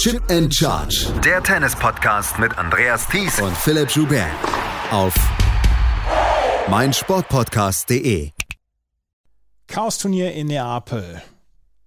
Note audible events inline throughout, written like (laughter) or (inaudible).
Chip and Charge. Der Tennis-Podcast mit Andreas Thies und Philipp Joubert. Auf meinsportpodcast.de. Chaos-Turnier in Neapel.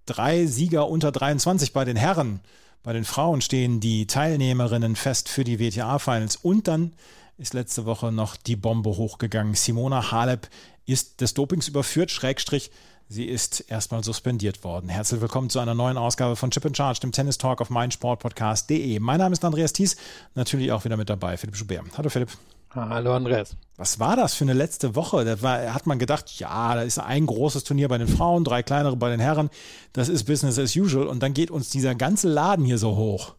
Drei Sieger unter 23 bei den Herren. Bei den Frauen stehen die Teilnehmerinnen fest für die WTA-Finals. Und dann ist letzte Woche noch die Bombe hochgegangen. Simona Halep ist des Dopings überführt, Schrägstrich Sie ist erstmal suspendiert worden. Herzlich willkommen zu einer neuen Ausgabe von Chip in Charge, dem Tennis Talk auf meinsportpodcast.de. Mein Name ist Andreas Thies, natürlich auch wieder mit dabei, Philipp Schubert. Hallo Philipp. Hallo Andreas. Was war das für eine letzte Woche? Da war, hat man gedacht, ja, da ist ein großes Turnier bei den Frauen, drei kleinere bei den Herren. Das ist Business as usual. Und dann geht uns dieser ganze Laden hier so hoch.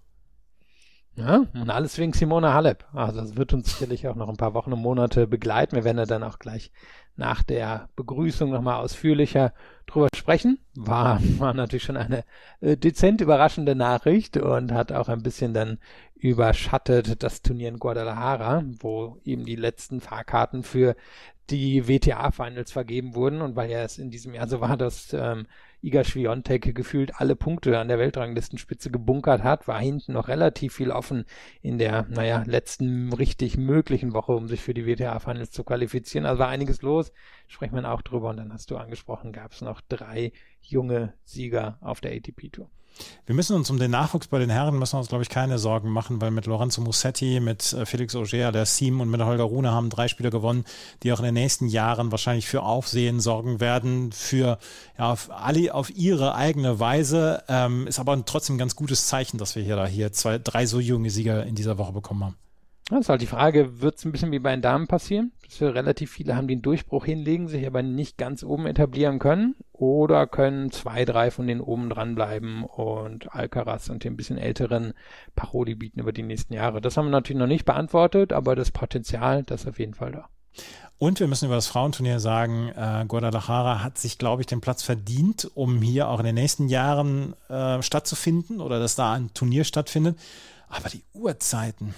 Ja, und alles wegen Simona Halep. Also das wird uns sicherlich auch noch ein paar Wochen und Monate begleiten. Wir werden ja dann auch gleich nach der Begrüßung nochmal ausführlicher drüber sprechen. War, war natürlich schon eine äh, dezent überraschende Nachricht und hat auch ein bisschen dann überschattet das Turnier in Guadalajara, wo eben die letzten Fahrkarten für die WTA-Finals vergeben wurden und weil ja es in diesem Jahr so war, dass ähm, Iga Swiatek gefühlt alle Punkte an der Weltranglistenspitze gebunkert hat, war hinten noch relativ viel offen in der, naja, letzten richtig möglichen Woche, um sich für die WTA-Finals zu qualifizieren. Also war einiges los, sprechen wir auch drüber und dann hast du angesprochen, gab es noch drei junge Sieger auf der ATP-Tour. Wir müssen uns um den Nachwuchs bei den Herren, müssen uns, glaube ich, keine Sorgen machen, weil mit Lorenzo Mussetti, mit äh, Felix Auger, der Siem und mit Holger Rune haben drei Spieler gewonnen, die auch in den nächsten Jahren wahrscheinlich für Aufsehen sorgen werden, für ja, auf, alle auf ihre eigene Weise. Ähm, ist aber trotzdem ein ganz gutes Zeichen, dass wir hier da hier zwei, drei so junge Sieger in dieser Woche bekommen haben. Das ist halt die Frage, wird es ein bisschen wie bei den Damen passieren? Dass wir relativ viele haben, einen Durchbruch hinlegen, sich aber nicht ganz oben etablieren können? Oder können zwei, drei von denen oben dranbleiben und Alcaraz und den bisschen älteren Paroli bieten über die nächsten Jahre? Das haben wir natürlich noch nicht beantwortet, aber das Potenzial, das ist auf jeden Fall da. Und wir müssen über das Frauenturnier sagen, äh, Guadalajara hat sich, glaube ich, den Platz verdient, um hier auch in den nächsten Jahren äh, stattzufinden oder dass da ein Turnier stattfindet. Aber die Uhrzeiten,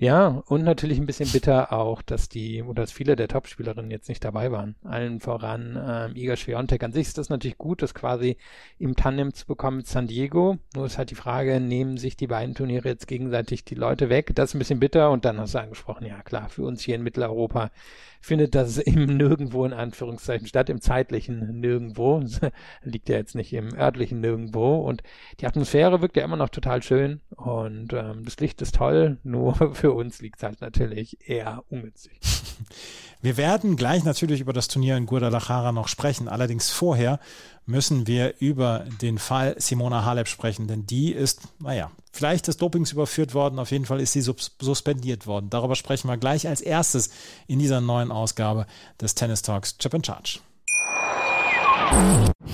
ja, und natürlich ein bisschen bitter auch, dass die oder dass viele der Topspielerinnen jetzt nicht dabei waren. Allen voran ähm, Iga Swiatek. An sich ist das natürlich gut, das quasi im Tandem zu bekommen mit San Diego. Nur ist halt die Frage, nehmen sich die beiden Turniere jetzt gegenseitig die Leute weg? Das ist ein bisschen bitter. Und dann hast du angesprochen, ja klar, für uns hier in Mitteleuropa findet das (laughs) im Nirgendwo in Anführungszeichen statt, im zeitlichen Nirgendwo. (laughs) Liegt ja jetzt nicht im örtlichen Nirgendwo. Und die Atmosphäre wirkt ja immer noch total schön. Und ähm, das Licht ist toll, nur (laughs) für uns liegt es halt natürlich eher ungünstig. (laughs) Wir werden gleich natürlich über das Turnier in Guadalajara noch sprechen. Allerdings vorher müssen wir über den Fall Simona Halep sprechen, denn die ist, naja, vielleicht des Dopings überführt worden, auf jeden Fall ist sie suspendiert worden. Darüber sprechen wir gleich als erstes in dieser neuen Ausgabe des Tennis Talks Chip and Charge.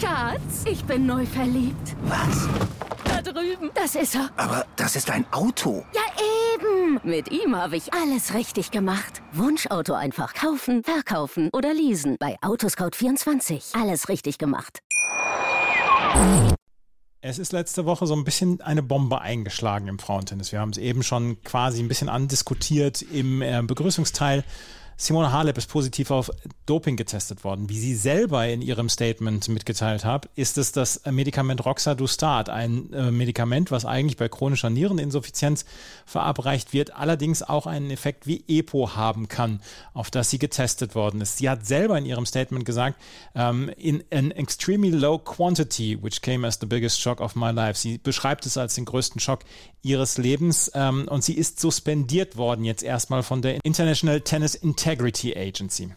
Schatz, ich bin neu verliebt. Was? Da drüben. Das ist er. Aber das ist ein Auto. Ja, eben. Mit ihm habe ich alles richtig gemacht. Wunschauto einfach kaufen, verkaufen oder leasen. Bei Autoscout24. Alles richtig gemacht. Es ist letzte Woche so ein bisschen eine Bombe eingeschlagen im Frauentennis. Wir haben es eben schon quasi ein bisschen andiskutiert im äh, Begrüßungsteil. Simone Halep ist positiv auf Doping getestet worden. Wie sie selber in ihrem Statement mitgeteilt hat, ist es das Medikament Roxadustat, ein äh, Medikament, was eigentlich bei chronischer Niereninsuffizienz verabreicht wird, allerdings auch einen Effekt wie EPO haben kann, auf das sie getestet worden ist. Sie hat selber in ihrem Statement gesagt, ähm, in an extremely low quantity, which came as the biggest shock of my life. Sie beschreibt es als den größten Schock ihres Lebens ähm, und sie ist suspendiert worden jetzt erstmal von der International Tennis Integrity Agency.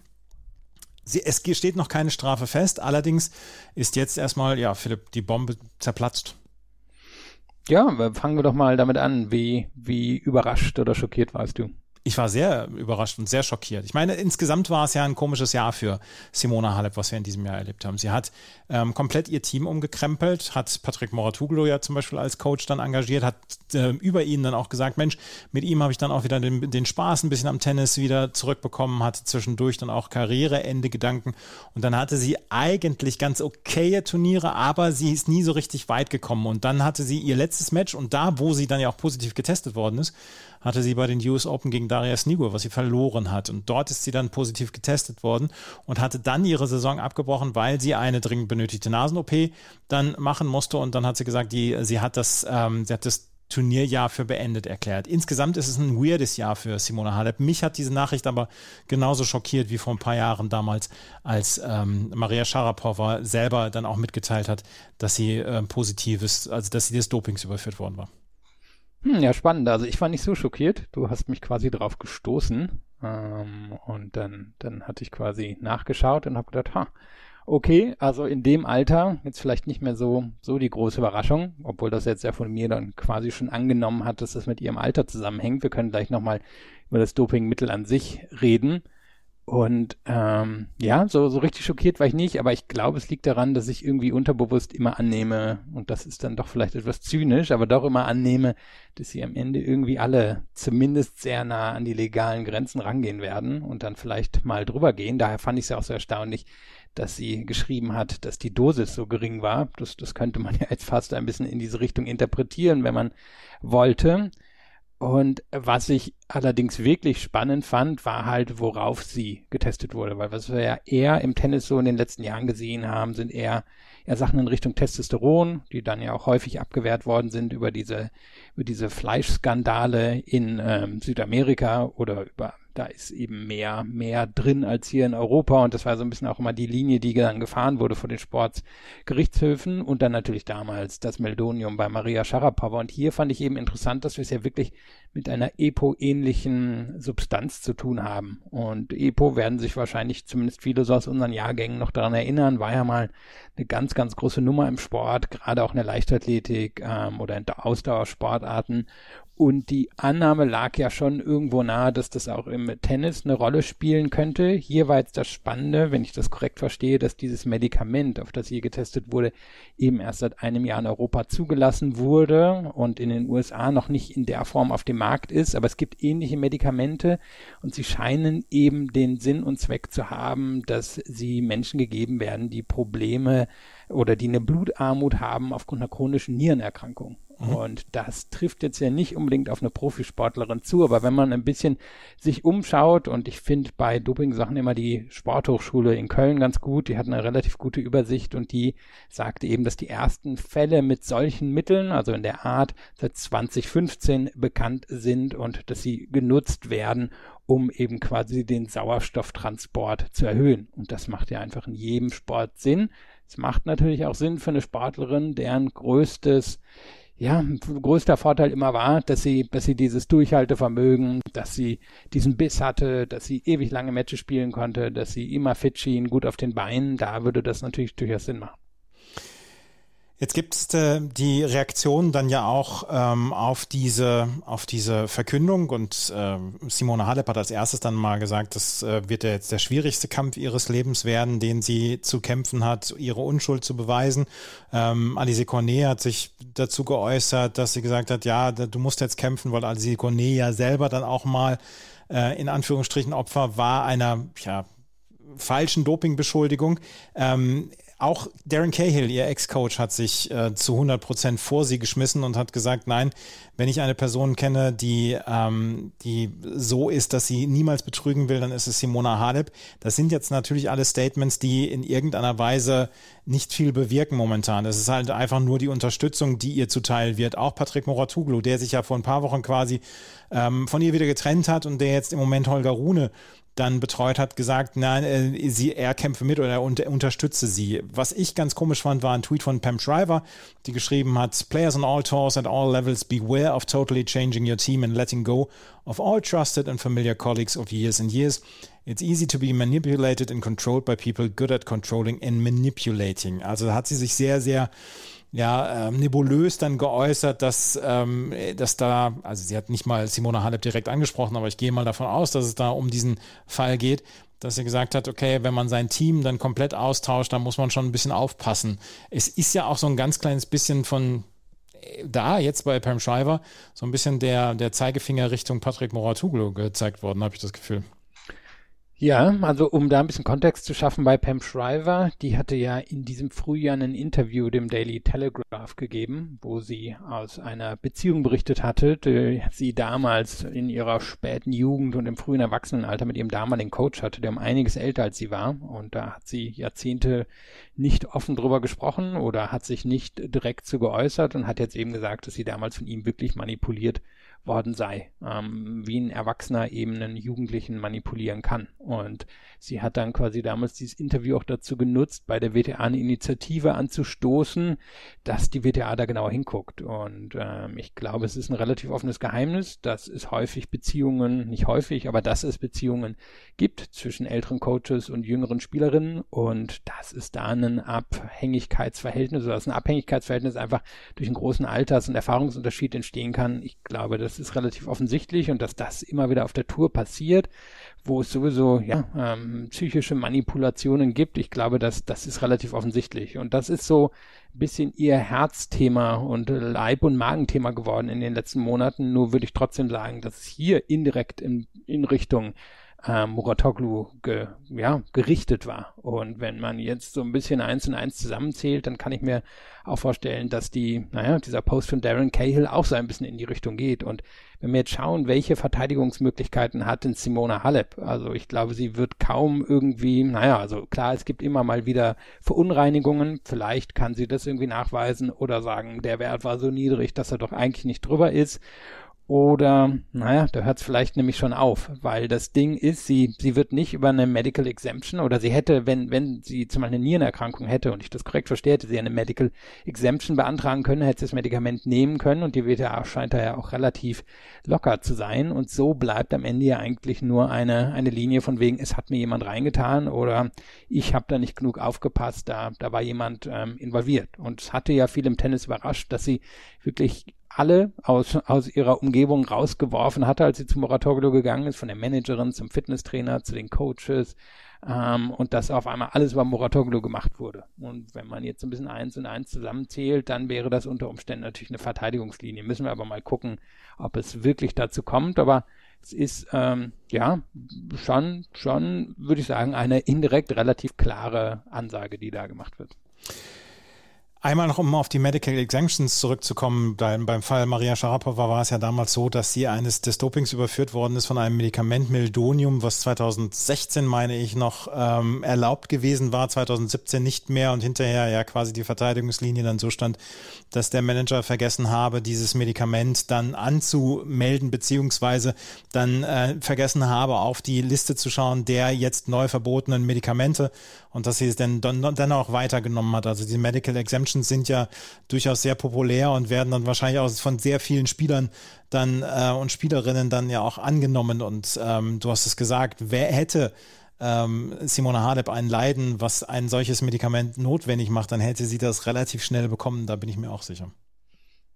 Sie, es steht noch keine Strafe fest, allerdings ist jetzt erstmal, ja, Philipp, die Bombe zerplatzt. Ja, fangen wir doch mal damit an. Wie, wie überrascht oder schockiert warst du? Ich war sehr überrascht und sehr schockiert. Ich meine, insgesamt war es ja ein komisches Jahr für Simona Halep, was wir in diesem Jahr erlebt haben. Sie hat ähm, komplett ihr Team umgekrempelt, hat Patrick Moratuglu ja zum Beispiel als Coach dann engagiert, hat äh, über ihn dann auch gesagt, Mensch, mit ihm habe ich dann auch wieder den, den Spaß ein bisschen am Tennis wieder zurückbekommen, hatte zwischendurch dann auch Karriereende Gedanken und dann hatte sie eigentlich ganz okaye Turniere, aber sie ist nie so richtig weit gekommen und dann hatte sie ihr letztes Match und da, wo sie dann ja auch positiv getestet worden ist, hatte sie bei den US Open gegen Darius Nigur, was sie verloren hat. Und dort ist sie dann positiv getestet worden und hatte dann ihre Saison abgebrochen, weil sie eine dringend benötigte Nasen-OP dann machen musste. Und dann hat sie gesagt, die, sie hat das, ähm, sie hat das Turnierjahr für beendet erklärt. Insgesamt ist es ein weirdes Jahr für Simona Halep. Mich hat diese Nachricht aber genauso schockiert wie vor ein paar Jahren damals, als ähm, Maria Sharapova selber dann auch mitgeteilt hat, dass sie äh, positives, also dass sie des Dopings überführt worden war. Hm, ja, spannend. Also ich war nicht so schockiert. Du hast mich quasi drauf gestoßen. Ähm, und dann, dann hatte ich quasi nachgeschaut und habe gedacht, ha, okay, also in dem Alter jetzt vielleicht nicht mehr so, so die große Überraschung, obwohl das jetzt ja von mir dann quasi schon angenommen hat, dass das mit ihrem Alter zusammenhängt. Wir können gleich nochmal über das Dopingmittel an sich reden. Und ähm, ja, so, so richtig schockiert war ich nicht, aber ich glaube, es liegt daran, dass ich irgendwie unterbewusst immer annehme, und das ist dann doch vielleicht etwas zynisch, aber doch immer annehme, dass sie am Ende irgendwie alle zumindest sehr nah an die legalen Grenzen rangehen werden und dann vielleicht mal drüber gehen. Daher fand ich es ja auch so erstaunlich, dass sie geschrieben hat, dass die Dosis so gering war. Das, das könnte man (laughs) ja jetzt fast ein bisschen in diese Richtung interpretieren, wenn man wollte. Und was ich allerdings wirklich spannend fand, war halt, worauf sie getestet wurde. Weil was wir ja eher im Tennis so in den letzten Jahren gesehen haben, sind eher, eher Sachen in Richtung Testosteron, die dann ja auch häufig abgewehrt worden sind über diese, über diese Fleischskandale in ähm, Südamerika oder über da ist eben mehr, mehr drin als hier in Europa. Und das war so ein bisschen auch immer die Linie, die dann gefahren wurde vor den Sportsgerichtshöfen und dann natürlich damals das Meldonium bei Maria Sharapova. Und hier fand ich eben interessant, dass wir es ja wirklich mit einer EPO-ähnlichen Substanz zu tun haben. Und EPO werden sich wahrscheinlich zumindest viele so aus unseren Jahrgängen noch daran erinnern, war ja mal eine ganz, ganz große Nummer im Sport, gerade auch in der Leichtathletik ähm, oder in Ausdauersportarten und die Annahme lag ja schon irgendwo nahe, dass das auch im Tennis eine Rolle spielen könnte. Hier war jetzt das Spannende, wenn ich das korrekt verstehe, dass dieses Medikament, auf das hier getestet wurde, eben erst seit einem Jahr in Europa zugelassen wurde und in den USA noch nicht in der Form auf dem Markt ist. Aber es gibt ähnliche Medikamente und sie scheinen eben den Sinn und Zweck zu haben, dass sie Menschen gegeben werden, die Probleme oder die eine Blutarmut haben aufgrund einer chronischen Nierenerkrankung. Mhm. Und das trifft jetzt ja nicht unbedingt auf eine Profisportlerin zu, aber wenn man ein bisschen sich umschaut und ich finde bei Doping-Sachen immer die Sporthochschule in Köln ganz gut, die hat eine relativ gute Übersicht und die sagte eben, dass die ersten Fälle mit solchen Mitteln, also in der Art, seit 2015 bekannt sind und dass sie genutzt werden, um eben quasi den Sauerstofftransport zu erhöhen. Und das macht ja einfach in jedem Sport Sinn. Es macht natürlich auch Sinn für eine Sportlerin, deren größtes ja, größter Vorteil immer war, dass sie, dass sie dieses Durchhaltevermögen, dass sie diesen Biss hatte, dass sie ewig lange Matches spielen konnte, dass sie immer fit schien, gut auf den Beinen, da würde das natürlich durchaus Sinn machen. Jetzt gibt es äh, die Reaktion dann ja auch ähm, auf diese auf diese Verkündung und äh, Simone Halep hat als erstes dann mal gesagt, das äh, wird ja jetzt der schwierigste Kampf ihres Lebens werden, den sie zu kämpfen hat, ihre Unschuld zu beweisen. Ähm, Alice Cornet hat sich dazu geäußert, dass sie gesagt hat, ja, du musst jetzt kämpfen, weil Alice Cornet ja selber dann auch mal äh, in Anführungsstrichen Opfer war einer ja, falschen Dopingbeschuldigung. Ähm, auch Darren Cahill, ihr Ex-Coach, hat sich äh, zu 100 Prozent vor sie geschmissen und hat gesagt, nein, wenn ich eine Person kenne, die, ähm, die so ist, dass sie niemals betrügen will, dann ist es Simona Halep. Das sind jetzt natürlich alle Statements, die in irgendeiner Weise nicht viel bewirken momentan. Das ist halt einfach nur die Unterstützung, die ihr zuteil wird. Auch Patrick Moratuglu, der sich ja vor ein paar Wochen quasi ähm, von ihr wieder getrennt hat und der jetzt im Moment Holger Rune dann betreut hat, gesagt, nein, äh, sie, er kämpfe mit oder er unter, unterstütze sie. Was ich ganz komisch fand, war ein Tweet von Pam Shriver, die geschrieben hat, Players on all tours at all levels beware of totally changing your team and letting go of all trusted and familiar colleagues of years and years. It's easy to be manipulated and controlled by people good at controlling and manipulating. Also hat sie sich sehr, sehr ja, ähm, nebulös dann geäußert, dass, ähm, dass da, also sie hat nicht mal Simona Halep direkt angesprochen, aber ich gehe mal davon aus, dass es da um diesen Fall geht, dass sie gesagt hat, okay, wenn man sein Team dann komplett austauscht, dann muss man schon ein bisschen aufpassen. Es ist ja auch so ein ganz kleines bisschen von äh, da, jetzt bei Pam Shriver, so ein bisschen der, der Zeigefinger Richtung Patrick Moratuglu gezeigt worden, habe ich das Gefühl. Ja, also um da ein bisschen Kontext zu schaffen bei Pam Shriver, die hatte ja in diesem Frühjahr ein Interview dem Daily Telegraph gegeben, wo sie aus einer Beziehung berichtet hatte, die sie damals in ihrer späten Jugend und im frühen Erwachsenenalter mit ihrem damaligen Coach hatte, der um einiges älter als sie war. Und da hat sie Jahrzehnte nicht offen drüber gesprochen oder hat sich nicht direkt zu geäußert und hat jetzt eben gesagt, dass sie damals von ihm wirklich manipuliert worden sei, ähm, wie ein Erwachsener eben einen Jugendlichen manipulieren kann. Und sie hat dann quasi damals dieses Interview auch dazu genutzt, bei der WTA eine Initiative anzustoßen, dass die WTA da genauer hinguckt. Und ähm, ich glaube, es ist ein relativ offenes Geheimnis, dass es häufig Beziehungen, nicht häufig, aber dass es Beziehungen gibt zwischen älteren Coaches und jüngeren Spielerinnen und dass es da ein Abhängigkeitsverhältnis oder dass ein Abhängigkeitsverhältnis einfach durch einen großen Alters- und Erfahrungsunterschied entstehen kann. Ich glaube, das ist relativ offensichtlich und dass das immer wieder auf der Tour passiert, wo es sowieso ja ähm, psychische Manipulationen gibt. Ich glaube, dass das ist relativ offensichtlich und das ist so ein bisschen ihr Herzthema und Leib- und Magenthema geworden in den letzten Monaten. Nur würde ich trotzdem sagen, dass es hier indirekt in, in Richtung äh, Muratoglu ge, ja, gerichtet war. Und wenn man jetzt so ein bisschen eins und eins zusammenzählt, dann kann ich mir auch vorstellen, dass die, naja, dieser Post von Darren Cahill auch so ein bisschen in die Richtung geht. Und wenn wir jetzt schauen, welche Verteidigungsmöglichkeiten hat denn Simona Halep? Also ich glaube, sie wird kaum irgendwie, naja, also klar, es gibt immer mal wieder Verunreinigungen. Vielleicht kann sie das irgendwie nachweisen oder sagen, der Wert war so niedrig, dass er doch eigentlich nicht drüber ist. Oder, naja, da hört es vielleicht nämlich schon auf, weil das Ding ist, sie, sie wird nicht über eine Medical Exemption oder sie hätte, wenn, wenn sie zum Beispiel eine Nierenerkrankung hätte und ich das korrekt verstehe, hätte sie eine Medical Exemption beantragen können, hätte sie das Medikament nehmen können und die WTA scheint da ja auch relativ locker zu sein und so bleibt am Ende ja eigentlich nur eine, eine Linie von wegen, es hat mir jemand reingetan oder ich habe da nicht genug aufgepasst, da, da war jemand ähm, involviert. Und es hatte ja viel im Tennis überrascht, dass sie wirklich alle aus, aus ihrer Umgebung rausgeworfen hatte, als sie zum Moratorium gegangen ist, von der Managerin zum Fitnesstrainer zu den Coaches ähm, und dass auf einmal alles über Moratorium gemacht wurde. Und wenn man jetzt ein bisschen eins und eins zusammenzählt, dann wäre das unter Umständen natürlich eine Verteidigungslinie. Müssen wir aber mal gucken, ob es wirklich dazu kommt. Aber es ist ähm, ja schon, schon, würde ich sagen, eine indirekt relativ klare Ansage, die da gemacht wird. Einmal noch, um auf die Medical Exemptions zurückzukommen. Beim, Fall Maria Sharapova war es ja damals so, dass sie eines des Dopings überführt worden ist von einem Medikament Meldonium, was 2016, meine ich, noch ähm, erlaubt gewesen war, 2017 nicht mehr und hinterher ja quasi die Verteidigungslinie dann so stand, dass der Manager vergessen habe, dieses Medikament dann anzumelden, beziehungsweise dann äh, vergessen habe, auf die Liste zu schauen der jetzt neu verbotenen Medikamente und dass sie es dann, dann, dann auch weitergenommen hat. Also die Medical Exemptions sind ja durchaus sehr populär und werden dann wahrscheinlich auch von sehr vielen Spielern dann äh, und Spielerinnen dann ja auch angenommen. Und ähm, du hast es gesagt, wer hätte ähm, Simona Halep ein Leiden, was ein solches Medikament notwendig macht, dann hätte sie das relativ schnell bekommen, da bin ich mir auch sicher.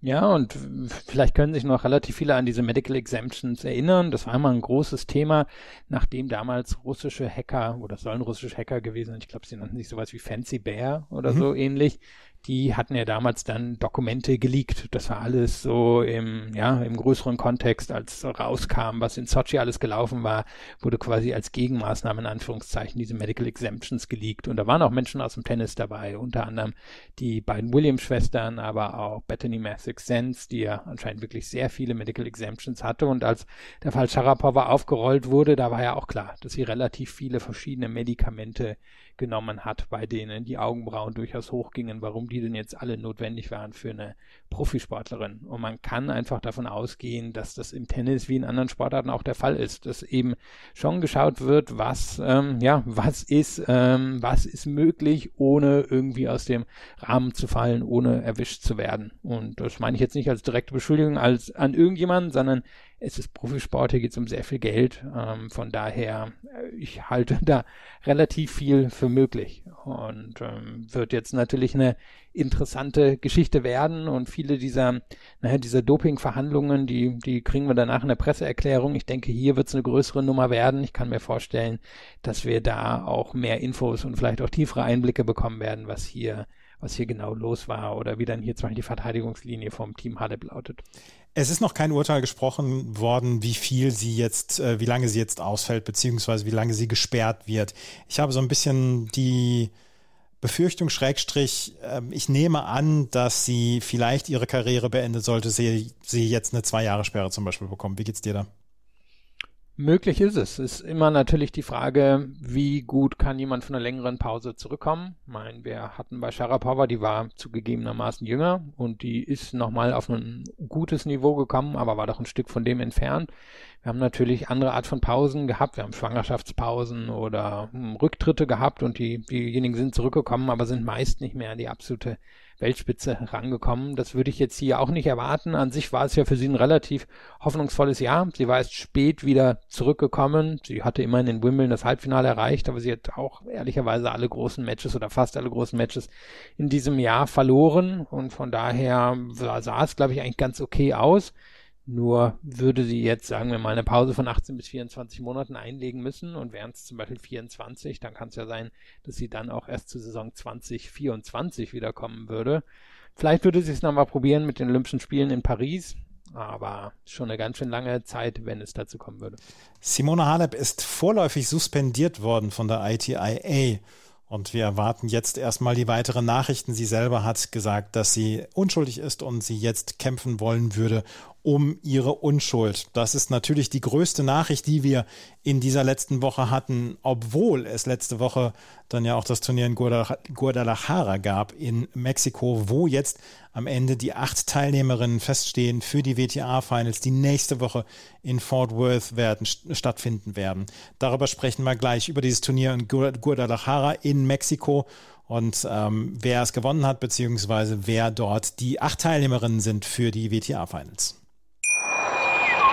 Ja, und vielleicht können sich noch relativ viele an diese Medical Exemptions erinnern. Das war einmal ein großes Thema, nachdem damals russische Hacker, oder sollen russische Hacker gewesen sein, ich glaube, sie nannten sich sowas wie Fancy Bear oder mhm. so ähnlich, die hatten ja damals dann Dokumente geleakt. Das war alles so im, ja, im größeren Kontext, als rauskam, was in Sochi alles gelaufen war, wurde quasi als Gegenmaßnahme in Anführungszeichen diese Medical Exemptions geleakt. Und da waren auch Menschen aus dem Tennis dabei, unter anderem die beiden Williams-Schwestern, aber auch Bethany Mathick Sense, die ja anscheinend wirklich sehr viele Medical Exemptions hatte. Und als der Fall Sharapova aufgerollt wurde, da war ja auch klar, dass sie relativ viele verschiedene Medikamente genommen hat, bei denen die Augenbrauen durchaus hochgingen, warum die denn jetzt alle notwendig waren für eine Profisportlerin. Und man kann einfach davon ausgehen, dass das im Tennis wie in anderen Sportarten auch der Fall ist, dass eben schon geschaut wird, was, ähm, ja, was ist, ähm, was ist möglich, ohne irgendwie aus dem Rahmen zu fallen, ohne erwischt zu werden. Und das meine ich jetzt nicht als direkte Beschuldigung als an irgendjemanden, sondern es ist Profisport, hier geht es um sehr viel Geld. Ähm, von daher, äh, ich halte (laughs) da relativ viel für möglich. Und ähm, wird jetzt natürlich eine interessante Geschichte werden und viele dieser, naja, dieser Doping-Verhandlungen, die, die kriegen wir danach in der Presseerklärung. Ich denke, hier wird es eine größere Nummer werden. Ich kann mir vorstellen, dass wir da auch mehr Infos und vielleicht auch tiefere Einblicke bekommen werden, was hier was hier genau los war oder wie dann hier zum Beispiel die Verteidigungslinie vom Team Halep lautet. Es ist noch kein Urteil gesprochen worden, wie viel sie jetzt, äh, wie lange sie jetzt ausfällt, beziehungsweise wie lange sie gesperrt wird. Ich habe so ein bisschen die Befürchtung, Schrägstrich, äh, ich nehme an, dass sie vielleicht ihre Karriere beendet sollte, sie, sie jetzt eine zwei Jahre Sperre zum Beispiel bekommen. Wie geht's dir da? Möglich ist es. Ist immer natürlich die Frage, wie gut kann jemand von einer längeren Pause zurückkommen. Ich meine, wir hatten bei Sharapova, die war zugegebenermaßen jünger und die ist nochmal auf ein gutes Niveau gekommen, aber war doch ein Stück von dem entfernt. Wir haben natürlich andere Art von Pausen gehabt. Wir haben Schwangerschaftspausen oder hm, Rücktritte gehabt und die, diejenigen sind zurückgekommen, aber sind meist nicht mehr die absolute Weltspitze herangekommen. Das würde ich jetzt hier auch nicht erwarten. An sich war es ja für sie ein relativ hoffnungsvolles Jahr. Sie war erst spät wieder zurückgekommen. Sie hatte immerhin in Wimbledon das Halbfinale erreicht, aber sie hat auch ehrlicherweise alle großen Matches oder fast alle großen Matches in diesem Jahr verloren und von daher sah es, glaube ich, eigentlich ganz okay aus. Nur würde sie jetzt, sagen wir mal, eine Pause von 18 bis 24 Monaten einlegen müssen und wären es zum Beispiel 24, dann kann es ja sein, dass sie dann auch erst zur Saison 2024 wiederkommen würde. Vielleicht würde sie es nochmal probieren mit den Olympischen Spielen in Paris, aber schon eine ganz schön lange Zeit, wenn es dazu kommen würde. Simona Halep ist vorläufig suspendiert worden von der ITIA. Und wir erwarten jetzt erstmal die weiteren Nachrichten. Sie selber hat gesagt, dass sie unschuldig ist und sie jetzt kämpfen wollen würde um ihre Unschuld. Das ist natürlich die größte Nachricht, die wir in dieser letzten Woche hatten, obwohl es letzte Woche dann ja auch das Turnier in Guadalajara gab in Mexiko, wo jetzt am Ende die acht Teilnehmerinnen feststehen für die WTA-Finals, die nächste Woche in Fort Worth werden, stattfinden werden. Darüber sprechen wir gleich über dieses Turnier in Guadalajara in Mexiko und ähm, wer es gewonnen hat, beziehungsweise wer dort die acht Teilnehmerinnen sind für die WTA-Finals.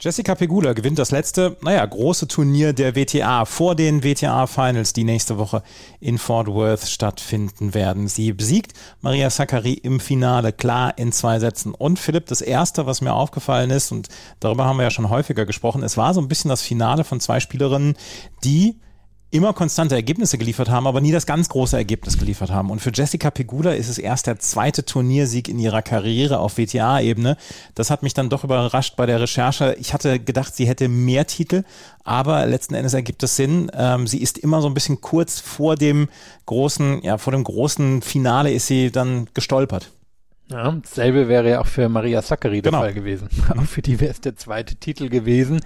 Jessica Pegula gewinnt das letzte, naja, große Turnier der WTA vor den WTA-Finals, die nächste Woche in Fort Worth stattfinden werden. Sie besiegt Maria Sakkari im Finale, klar in zwei Sätzen. Und Philipp, das erste, was mir aufgefallen ist, und darüber haben wir ja schon häufiger gesprochen, es war so ein bisschen das Finale von zwei Spielerinnen, die immer konstante Ergebnisse geliefert haben, aber nie das ganz große Ergebnis geliefert haben. Und für Jessica Pegula ist es erst der zweite Turniersieg in ihrer Karriere auf WTA-Ebene. Das hat mich dann doch überrascht bei der Recherche. Ich hatte gedacht, sie hätte mehr Titel, aber letzten Endes ergibt es Sinn. Ähm, sie ist immer so ein bisschen kurz vor dem großen, ja, vor dem großen Finale ist sie dann gestolpert. Ja, dasselbe wäre ja auch für Maria Sakkari der Genau. Fall gewesen. (laughs) Auch für die wäre es der zweite Titel gewesen.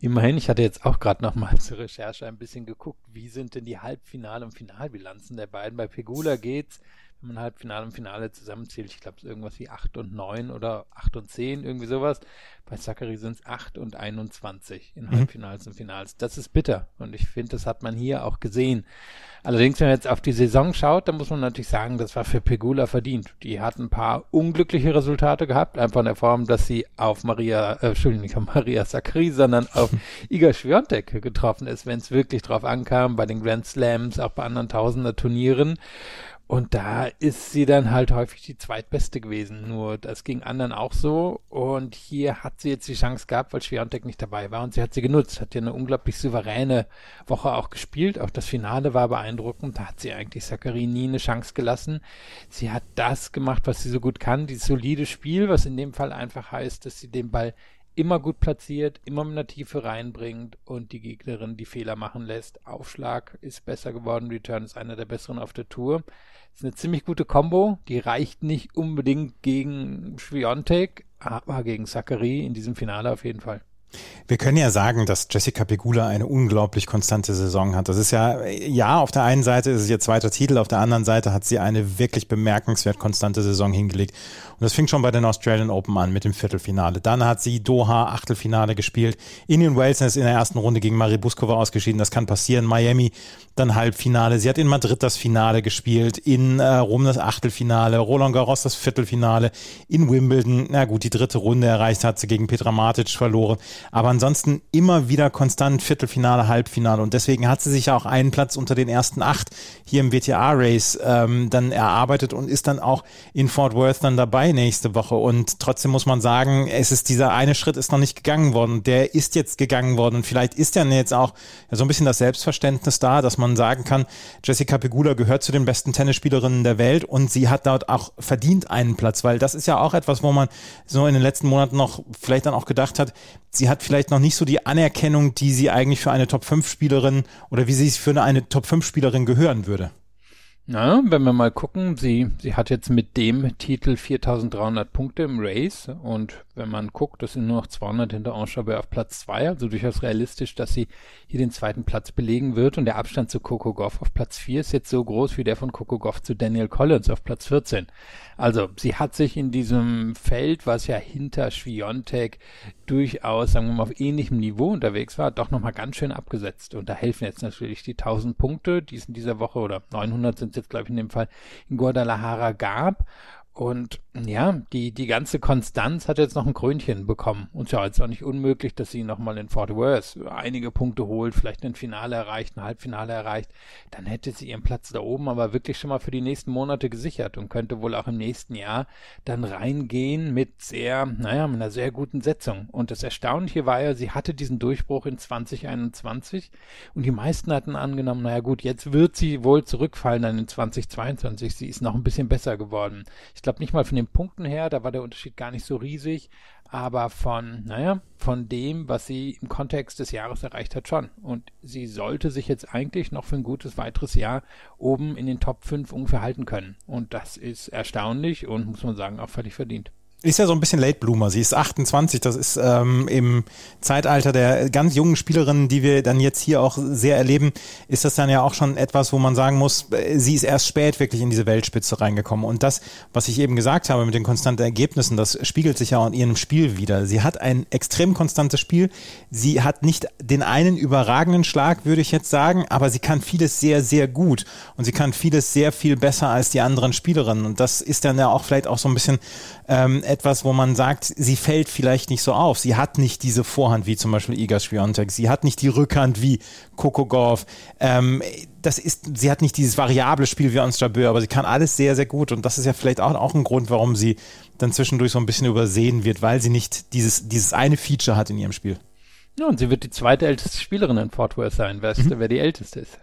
Immerhin, ich hatte jetzt auch gerade noch mal (laughs) zur Recherche ein bisschen geguckt, wie sind denn die Halbfinale- und Finalbilanzen der beiden. Bei Pegula geht's, wenn man Halbfinale und Finale zusammenzählt, ich glaube, es ist irgendwas wie 8 und 9 oder 8 und 10, irgendwie sowas. Bei Sakkari sind es 8 und 21 in Halbfinals und Finals. Das ist bitter. Und ich finde, das hat man hier auch gesehen. Allerdings, wenn man jetzt auf die Saison schaut, dann muss man natürlich sagen, das war für Pegula verdient. Die hat ein paar unglückliche Resultate gehabt, einfach in der Form, dass sie auf Maria, äh, Entschuldigung, nicht auf Maria Sakri, sondern auf (laughs) Iga Swiatek getroffen ist, wenn es wirklich drauf ankam, bei den Grand Slams, auch bei anderen Tausender Turnieren. Und da ist sie dann halt häufig die zweitbeste gewesen. Nur das ging anderen auch so. Und hier hat sie jetzt die Chance gehabt, weil Schwiontek nicht dabei war. Und sie hat sie genutzt. Hat ja eine unglaublich souveräne Woche auch gespielt. Auch das Finale war beeindruckend. Da hat sie eigentlich Zachary nie eine Chance gelassen. Sie hat das gemacht, was sie so gut kann. Dieses solide Spiel, was in dem Fall einfach heißt, dass sie den Ball immer gut platziert, immer mit einer Tiefe reinbringt und die Gegnerin die Fehler machen lässt. Aufschlag ist besser geworden, Return ist einer der besseren auf der Tour. Ist eine ziemlich gute Combo, die reicht nicht unbedingt gegen Schwiontek, aber gegen Zachary in diesem Finale auf jeden Fall. Wir können ja sagen, dass Jessica Pegula eine unglaublich konstante Saison hat. Das ist ja, ja, auf der einen Seite ist es ihr zweiter Titel, auf der anderen Seite hat sie eine wirklich bemerkenswert konstante Saison hingelegt. Und das fing schon bei den Australian Open an mit dem Viertelfinale. Dann hat sie Doha Achtelfinale gespielt. Indian Wales ist in der ersten Runde gegen Marie Buskova ausgeschieden. Das kann passieren. Miami dann Halbfinale. Sie hat in Madrid das Finale gespielt, in äh, Rom das Achtelfinale, Roland Garros das Viertelfinale, in Wimbledon, na gut, die dritte Runde erreicht hat sie gegen Petra Matic verloren. Aber ansonsten immer wieder konstant Viertelfinale, Halbfinale. Und deswegen hat sie sich auch einen Platz unter den ersten acht hier im WTA-Race ähm, dann erarbeitet und ist dann auch in Fort Worth dann dabei nächste Woche. Und trotzdem muss man sagen, es ist dieser eine Schritt ist noch nicht gegangen worden. Der ist jetzt gegangen worden. Und vielleicht ist ja jetzt auch so ein bisschen das Selbstverständnis da, dass man sagen kann, Jessica Pegula gehört zu den besten Tennisspielerinnen der Welt und sie hat dort auch verdient einen Platz, weil das ist ja auch etwas, wo man so in den letzten Monaten noch vielleicht dann auch gedacht hat, sie hat vielleicht noch nicht so die Anerkennung, die sie eigentlich für eine Top-5-Spielerin oder wie sie es für eine Top-5-Spielerin gehören würde. Na, wenn wir mal gucken, sie, sie hat jetzt mit dem Titel 4300 Punkte im Race und wenn man guckt, das sind nur noch 200 hinter Anchabe auf Platz 2, also durchaus realistisch, dass sie hier den zweiten Platz belegen wird und der Abstand zu Coco Goff auf Platz 4 ist jetzt so groß wie der von Coco Goff zu Daniel Collins auf Platz 14. Also sie hat sich in diesem Feld, was ja hinter Schwiontek durchaus, sagen wir mal, auf ähnlichem Niveau unterwegs war, doch nochmal ganz schön abgesetzt. Und da helfen jetzt natürlich die 1000 Punkte, die es in dieser Woche oder 900 sind es jetzt, glaube ich, in dem Fall in Guadalajara gab. Und ja, die, die ganze Konstanz hat jetzt noch ein Krönchen bekommen. Und ja, jetzt auch nicht unmöglich, dass sie nochmal in Fort Worth einige Punkte holt, vielleicht ein Finale erreicht, ein Halbfinale erreicht. Dann hätte sie ihren Platz da oben aber wirklich schon mal für die nächsten Monate gesichert und könnte wohl auch im nächsten Jahr dann reingehen mit sehr, naja, mit einer sehr guten Setzung. Und das Erstaunliche war ja, sie hatte diesen Durchbruch in 2021 und die meisten hatten angenommen, naja gut, jetzt wird sie wohl zurückfallen dann in 2022. Sie ist noch ein bisschen besser geworden. Ich glaube nicht mal von den Punkten her, da war der Unterschied gar nicht so riesig, aber von, naja, von dem, was sie im Kontext des Jahres erreicht hat, schon. Und sie sollte sich jetzt eigentlich noch für ein gutes weiteres Jahr oben in den Top 5 ungefähr halten können. Und das ist erstaunlich und muss man sagen, auch völlig verdient ist ja so ein bisschen Late Bloomer. Sie ist 28. Das ist ähm, im Zeitalter der ganz jungen Spielerinnen, die wir dann jetzt hier auch sehr erleben, ist das dann ja auch schon etwas, wo man sagen muss, äh, sie ist erst spät wirklich in diese Weltspitze reingekommen. Und das, was ich eben gesagt habe mit den konstanten Ergebnissen, das spiegelt sich ja auch in ihrem Spiel wieder. Sie hat ein extrem konstantes Spiel. Sie hat nicht den einen überragenden Schlag, würde ich jetzt sagen, aber sie kann vieles sehr, sehr gut. Und sie kann vieles sehr viel besser als die anderen Spielerinnen. Und das ist dann ja auch vielleicht auch so ein bisschen ähm, etwas, wo man sagt, sie fällt vielleicht nicht so auf. Sie hat nicht diese Vorhand wie zum Beispiel Iga Swiatek. Sie hat nicht die Rückhand wie Coco Golf. Ähm, das ist, sie hat nicht dieses variable Spiel wie Ons Jabeur, aber sie kann alles sehr, sehr gut. Und das ist ja vielleicht auch, auch ein Grund, warum sie dann zwischendurch so ein bisschen übersehen wird, weil sie nicht dieses, dieses eine Feature hat in ihrem Spiel. Ja, und sie wird die zweite älteste Spielerin in Fort Worth sein. Weißt mhm. du, wer die älteste ist?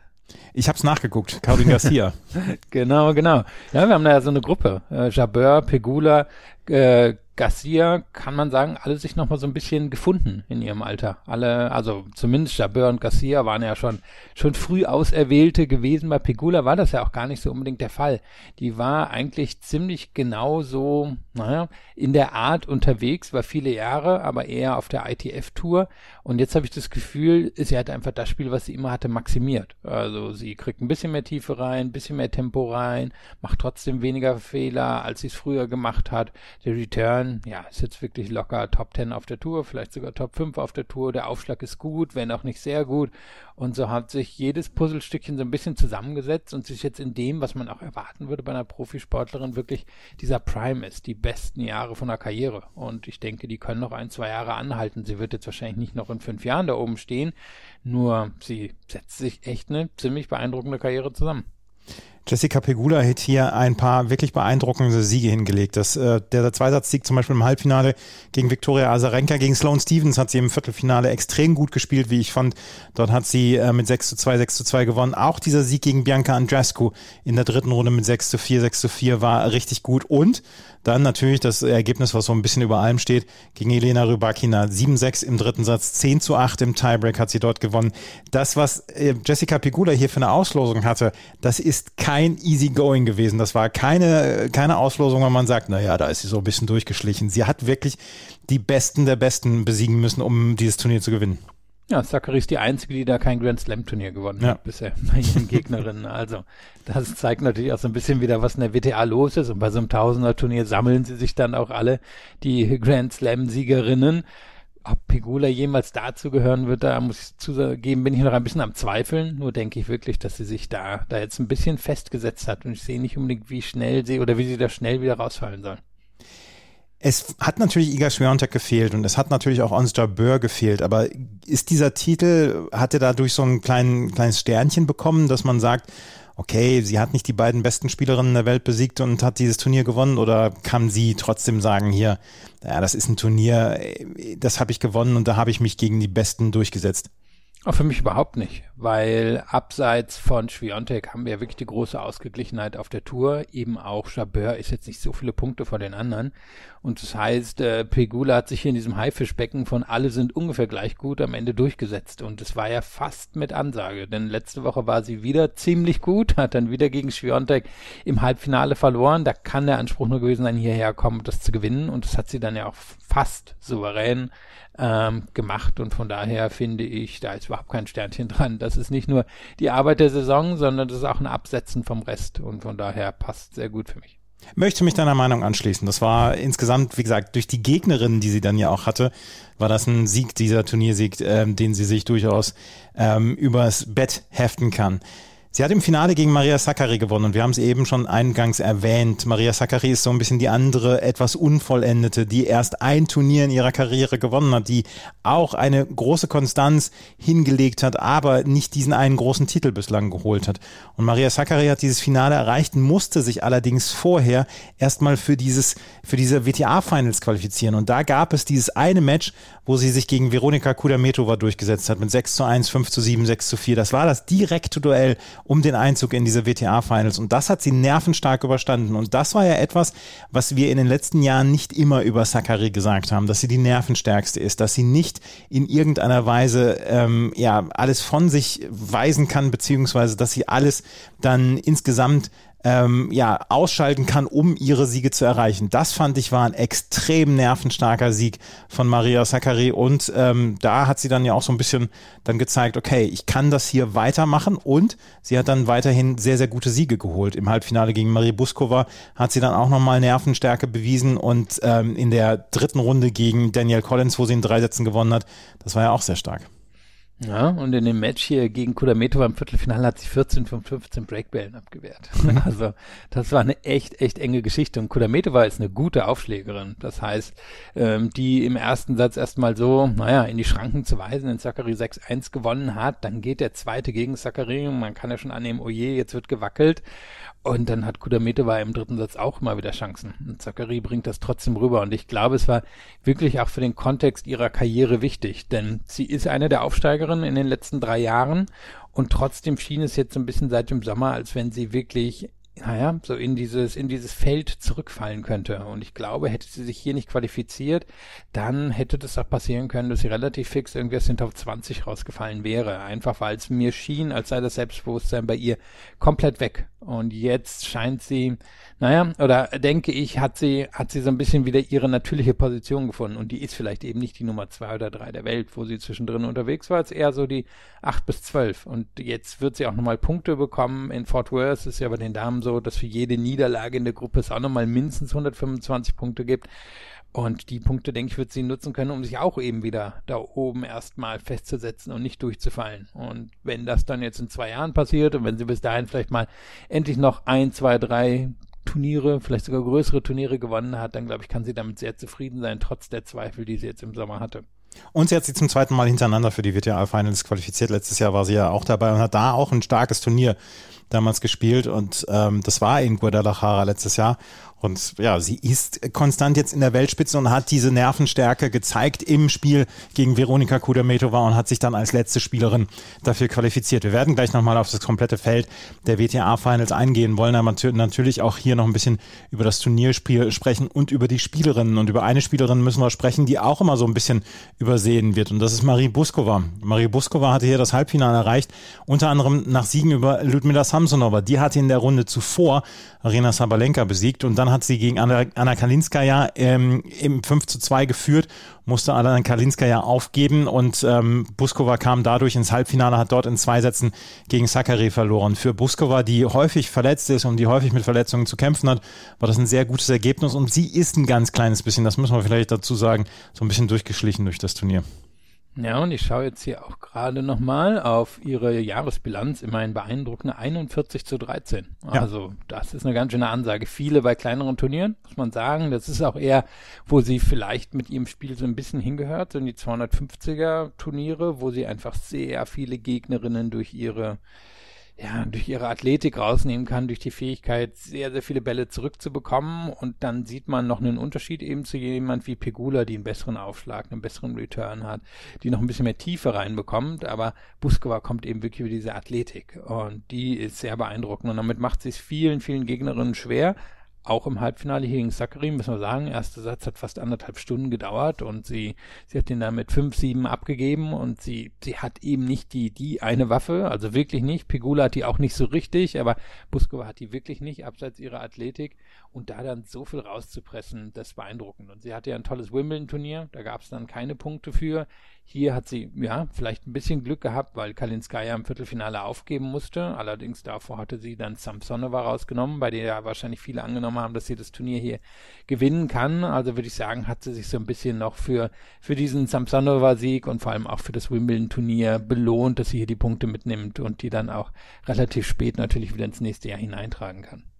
Ich habe es nachgeguckt, Caroline Garcia. (laughs) genau, genau. Ja, wir haben da ja so eine Gruppe. Äh, Jabeur, Pegula, äh, Garcia, kann man sagen, alle sich nochmal so ein bisschen gefunden in ihrem Alter. Alle, also zumindest Jabeur und Garcia waren ja schon, schon früh Auserwählte gewesen. Bei Pegula war das ja auch gar nicht so unbedingt der Fall. Die war eigentlich ziemlich genau so, naja, in der Art unterwegs, war viele Jahre, aber eher auf der ITF-Tour. Und jetzt habe ich das Gefühl, sie hat einfach das Spiel, was sie immer hatte, maximiert. Also sie kriegt ein bisschen mehr Tiefe rein, ein bisschen mehr Tempo rein, macht trotzdem weniger Fehler, als sie es früher gemacht hat. Der Return, ja, ist jetzt wirklich locker Top 10 auf der Tour, vielleicht sogar Top 5 auf der Tour. Der Aufschlag ist gut, wenn auch nicht sehr gut. Und so hat sich jedes Puzzlestückchen so ein bisschen zusammengesetzt und sich jetzt in dem, was man auch erwarten würde bei einer Profisportlerin, wirklich dieser Prime ist, die besten Jahre von der Karriere. Und ich denke, die können noch ein, zwei Jahre anhalten. Sie wird jetzt wahrscheinlich nicht noch in fünf Jahren da oben stehen, nur sie setzt sich echt eine ziemlich beeindruckende Karriere zusammen. Jessica Pegula hat hier ein paar wirklich beeindruckende Siege hingelegt. Das, äh, der Zweisatzsieg zum Beispiel im Halbfinale gegen Viktoria Azarenka, gegen Sloane Stevens hat sie im Viertelfinale extrem gut gespielt, wie ich fand. Dort hat sie äh, mit 6 zu 2, 6 zu 2 gewonnen. Auch dieser Sieg gegen Bianca Andreescu in der dritten Runde mit 6 zu 4, 6 zu 4 war richtig gut. Und dann natürlich das Ergebnis, was so ein bisschen über allem steht, gegen Elena Rybakina. 7-6 im dritten Satz, 10 zu 8 im Tiebreak hat sie dort gewonnen. Das, was äh, Jessica Pegula hier für eine Auslosung hatte, das ist kein easy going gewesen. Das war keine, keine Auslosung, wo man sagt, naja, da ist sie so ein bisschen durchgeschlichen. Sie hat wirklich die Besten der Besten besiegen müssen, um dieses Turnier zu gewinnen. Ja, Zachary ist die einzige, die da kein Grand Slam Turnier gewonnen ja. hat bisher (laughs) bei ihren Gegnerinnen. Also, das zeigt natürlich auch so ein bisschen wieder, was in der WTA los ist. Und bei so einem Tausender Turnier sammeln sie sich dann auch alle, die Grand Slam Siegerinnen. Ob Pegula jemals dazu gehören wird, da muss ich zugeben, bin ich noch ein bisschen am Zweifeln. Nur denke ich wirklich, dass sie sich da, da jetzt ein bisschen festgesetzt hat. Und ich sehe nicht unbedingt, wie schnell sie oder wie sie da schnell wieder rausfallen soll Es hat natürlich Iga Swiatek gefehlt und es hat natürlich auch Onstar Böhr gefehlt, aber ist dieser Titel, hat er dadurch so ein klein, kleines Sternchen bekommen, dass man sagt, okay, sie hat nicht die beiden besten Spielerinnen der Welt besiegt und hat dieses Turnier gewonnen oder kann sie trotzdem sagen, hier, ja, das ist ein Turnier, das habe ich gewonnen und da habe ich mich gegen die Besten durchgesetzt? Auch für mich überhaupt nicht, weil abseits von Schwiontek haben wir wirklich die große Ausgeglichenheit auf der Tour. Eben auch Jabeur ist jetzt nicht so viele Punkte vor den anderen. Und das heißt, äh, Pegula hat sich hier in diesem Haifischbecken von alle sind ungefähr gleich gut am Ende durchgesetzt. Und es war ja fast mit Ansage, denn letzte Woche war sie wieder ziemlich gut, hat dann wieder gegen Schwiontek im Halbfinale verloren. Da kann der Anspruch nur gewesen sein, hierher kommen, das zu gewinnen. Und das hat sie dann ja auch fast souverän ähm, gemacht und von daher finde ich, da ist überhaupt kein Sternchen dran. Das ist nicht nur die Arbeit der Saison, sondern das ist auch ein Absetzen vom Rest und von daher passt sehr gut für mich. Möchte mich deiner Meinung anschließen. Das war insgesamt, wie gesagt, durch die Gegnerin, die sie dann ja auch hatte, war das ein Sieg, dieser Turniersieg, ähm, den sie sich durchaus ähm, übers Bett heften kann. Sie hat im Finale gegen Maria Sakkari gewonnen und wir haben es eben schon eingangs erwähnt. Maria Sakkari ist so ein bisschen die andere, etwas unvollendete, die erst ein Turnier in ihrer Karriere gewonnen hat, die auch eine große Konstanz hingelegt hat, aber nicht diesen einen großen Titel bislang geholt hat. Und Maria Sakkari hat dieses Finale erreicht, musste sich allerdings vorher erstmal für dieses, für diese WTA-Finals qualifizieren. Und da gab es dieses eine Match, wo sie sich gegen Veronika Kudametova durchgesetzt hat mit 6 zu 1, 5 zu 7, 6 zu 4. Das war das direkte Duell um den Einzug in diese WTA-Finals. Und das hat sie nervenstark überstanden. Und das war ja etwas, was wir in den letzten Jahren nicht immer über Sakari gesagt haben, dass sie die nervenstärkste ist, dass sie nicht in irgendeiner Weise ähm, ja alles von sich weisen kann, beziehungsweise dass sie alles dann insgesamt ähm, ja, ausschalten kann, um ihre Siege zu erreichen. Das fand ich war ein extrem nervenstarker Sieg von Maria Sakkari und ähm, da hat sie dann ja auch so ein bisschen dann gezeigt, okay, ich kann das hier weitermachen und sie hat dann weiterhin sehr, sehr gute Siege geholt. Im Halbfinale gegen Marie Buskova hat sie dann auch nochmal Nervenstärke bewiesen und ähm, in der dritten Runde gegen Danielle Collins, wo sie in drei Sätzen gewonnen hat, das war ja auch sehr stark. Ja, und in dem Match hier gegen Kudametova im Viertelfinale hat sie 14 von 15 Breakbällen abgewehrt. (laughs) also das war eine echt, echt enge Geschichte. Und Kudametova ist eine gute Aufschlägerin. Das heißt, ähm, die im ersten Satz erstmal so, naja, in die Schranken zu weisen, in Zachary 6-1 gewonnen hat. Dann geht der zweite gegen Zachary und man kann ja schon annehmen, oh je, jetzt wird gewackelt. Und dann hat Kudametova im dritten Satz auch mal wieder Chancen. Und Zachary bringt das trotzdem rüber. Und ich glaube, es war wirklich auch für den Kontext ihrer Karriere wichtig. Denn sie ist eine der Aufsteigerinnen in den letzten drei Jahren. Und trotzdem schien es jetzt so ein bisschen seit dem Sommer, als wenn sie wirklich naja, so in dieses, in dieses Feld zurückfallen könnte. Und ich glaube, hätte sie sich hier nicht qualifiziert, dann hätte das auch passieren können, dass sie relativ fix irgendwie aus den Top 20 rausgefallen wäre. Einfach weil es mir schien, als sei das Selbstbewusstsein bei ihr komplett weg. Und jetzt scheint sie, naja, oder denke ich, hat sie, hat sie so ein bisschen wieder ihre natürliche Position gefunden. Und die ist vielleicht eben nicht die Nummer zwei oder drei der Welt, wo sie zwischendrin unterwegs war, als eher so die acht bis zwölf. Und jetzt wird sie auch nochmal Punkte bekommen. In Fort Worth ist ja bei den Damen so, dass für jede Niederlage in der Gruppe es auch nochmal mindestens 125 Punkte gibt. Und die Punkte, denke ich, wird sie nutzen können, um sich auch eben wieder da oben erstmal festzusetzen und nicht durchzufallen. Und wenn das dann jetzt in zwei Jahren passiert und wenn sie bis dahin vielleicht mal endlich noch ein, zwei, drei Turniere, vielleicht sogar größere Turniere gewonnen hat, dann glaube ich, kann sie damit sehr zufrieden sein, trotz der Zweifel, die sie jetzt im Sommer hatte. Und sie hat sich zum zweiten Mal hintereinander für die WTA Finals qualifiziert. Letztes Jahr war sie ja auch dabei und hat da auch ein starkes Turnier damals gespielt und ähm, das war in Guadalajara letztes Jahr. Und ja, sie ist konstant jetzt in der Weltspitze und hat diese Nervenstärke gezeigt im Spiel gegen Veronika Kudermetova und hat sich dann als letzte Spielerin dafür qualifiziert. Wir werden gleich nochmal auf das komplette Feld der WTA-Finals eingehen, wollen aber natürlich auch hier noch ein bisschen über das Turnierspiel sprechen und über die Spielerinnen. Und über eine Spielerin müssen wir sprechen, die auch immer so ein bisschen übersehen wird. Und das ist Marie Buskova. Marie Buskova hatte hier das Halbfinale erreicht, unter anderem nach Siegen über Ludmila Samsonova. Die hatte in der Runde zuvor Arena Sabalenka besiegt und dann hat sie gegen Anna, Anna Kalinskaya ähm, im 5 zu 2 geführt, musste Anna Kalinskaya aufgeben und ähm, Buskova kam dadurch ins Halbfinale, hat dort in zwei Sätzen gegen Sakari verloren. Für Buskova, die häufig verletzt ist und die häufig mit Verletzungen zu kämpfen hat, war das ein sehr gutes Ergebnis und sie ist ein ganz kleines bisschen, das müssen wir vielleicht dazu sagen, so ein bisschen durchgeschlichen durch das Turnier. Ja, und ich schaue jetzt hier auch gerade nochmal auf ihre Jahresbilanz, immerhin beeindruckende 41 zu 13. Ja. Also das ist eine ganz schöne Ansage. Viele bei kleineren Turnieren, muss man sagen. Das ist auch eher, wo sie vielleicht mit ihrem Spiel so ein bisschen hingehört, so in die 250er Turniere, wo sie einfach sehr viele Gegnerinnen durch ihre ja, durch ihre Athletik rausnehmen kann, durch die Fähigkeit, sehr, sehr viele Bälle zurückzubekommen. Und dann sieht man noch einen Unterschied eben zu jemand wie Pegula, die einen besseren Aufschlag, einen besseren Return hat, die noch ein bisschen mehr Tiefe reinbekommt. Aber Buskova kommt eben wirklich über diese Athletik. Und die ist sehr beeindruckend. Und damit macht sie es vielen, vielen Gegnerinnen schwer auch im Halbfinale hier gegen Sakari, müssen wir sagen, erster Satz hat fast anderthalb Stunden gedauert und sie, sie hat den dann mit 5-7 abgegeben und sie, sie hat eben nicht die, die eine Waffe, also wirklich nicht. Pegula hat die auch nicht so richtig, aber Buskova hat die wirklich nicht, abseits ihrer Athletik. Und da dann so viel rauszupressen, das beeindruckend. Und sie hatte ja ein tolles Wimbledon-Turnier, da gab es dann keine Punkte für. Hier hat sie, ja, vielleicht ein bisschen Glück gehabt, weil Kalinskaya im Viertelfinale aufgeben musste. Allerdings davor hatte sie dann Samsonova rausgenommen, bei der ja wahrscheinlich viele angenommen haben, dass sie das Turnier hier gewinnen kann. Also würde ich sagen, hat sie sich so ein bisschen noch für, für diesen Samsonova-Sieg und vor allem auch für das Wimbledon-Turnier belohnt, dass sie hier die Punkte mitnimmt und die dann auch relativ spät natürlich wieder ins nächste Jahr hineintragen kann.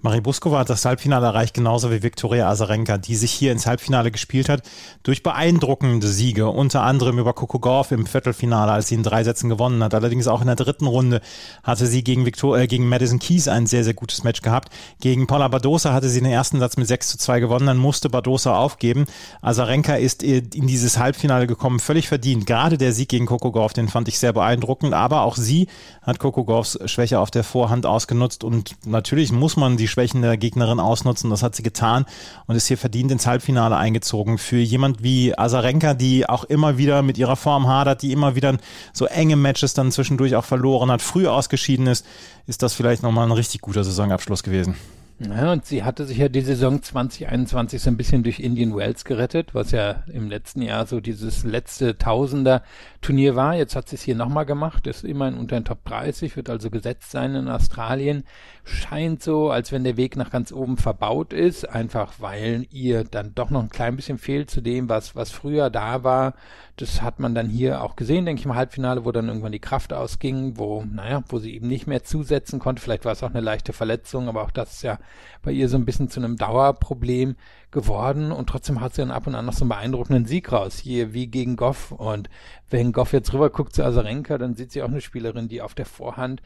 Marie Buskova hat das Halbfinale erreicht, genauso wie Viktoria Azarenka, die sich hier ins Halbfinale gespielt hat, durch beeindruckende Siege, unter anderem über Coco Gauff im Viertelfinale, als sie in drei Sätzen gewonnen hat. Allerdings auch in der dritten Runde hatte sie gegen, Victor, äh, gegen Madison Keys ein sehr, sehr gutes Match gehabt. Gegen Paula Badosa hatte sie den ersten Satz mit 6 zu 2 gewonnen, dann musste Badosa aufgeben. Azarenka ist in dieses Halbfinale gekommen, völlig verdient. Gerade der Sieg gegen Coco Gauff, den fand ich sehr beeindruckend, aber auch sie hat Coco Gauffs Schwäche auf der Vorhand ausgenutzt und natürlich muss man die Schwächen der Gegnerin ausnutzen. Das hat sie getan und ist hier verdient ins Halbfinale eingezogen. Für jemand wie Azarenka, die auch immer wieder mit ihrer Form hadert, die immer wieder so enge Matches dann zwischendurch auch verloren hat, früh ausgeschieden ist, ist das vielleicht nochmal ein richtig guter Saisonabschluss gewesen. Ja, und sie hatte sich ja die Saison 2021 so ein bisschen durch Indian Wells gerettet, was ja im letzten Jahr so dieses letzte Tausender-Turnier war. Jetzt hat sie es hier nochmal gemacht, ist immerhin unter den Top 30, wird also gesetzt sein in Australien. Scheint so, als wenn der Weg nach ganz oben verbaut ist, einfach weil ihr dann doch noch ein klein bisschen fehlt zu dem, was, was früher da war. Das hat man dann hier auch gesehen, denke ich, im Halbfinale, wo dann irgendwann die Kraft ausging, wo, naja, wo sie eben nicht mehr zusetzen konnte. Vielleicht war es auch eine leichte Verletzung, aber auch das ist ja bei ihr so ein bisschen zu einem Dauerproblem geworden und trotzdem hat sie dann ab und an noch so einen beeindruckenden Sieg raus, hier wie gegen Goff und wenn Goff jetzt rüber guckt zu Azarenka, dann sieht sie auch eine Spielerin, die auf der Vorhand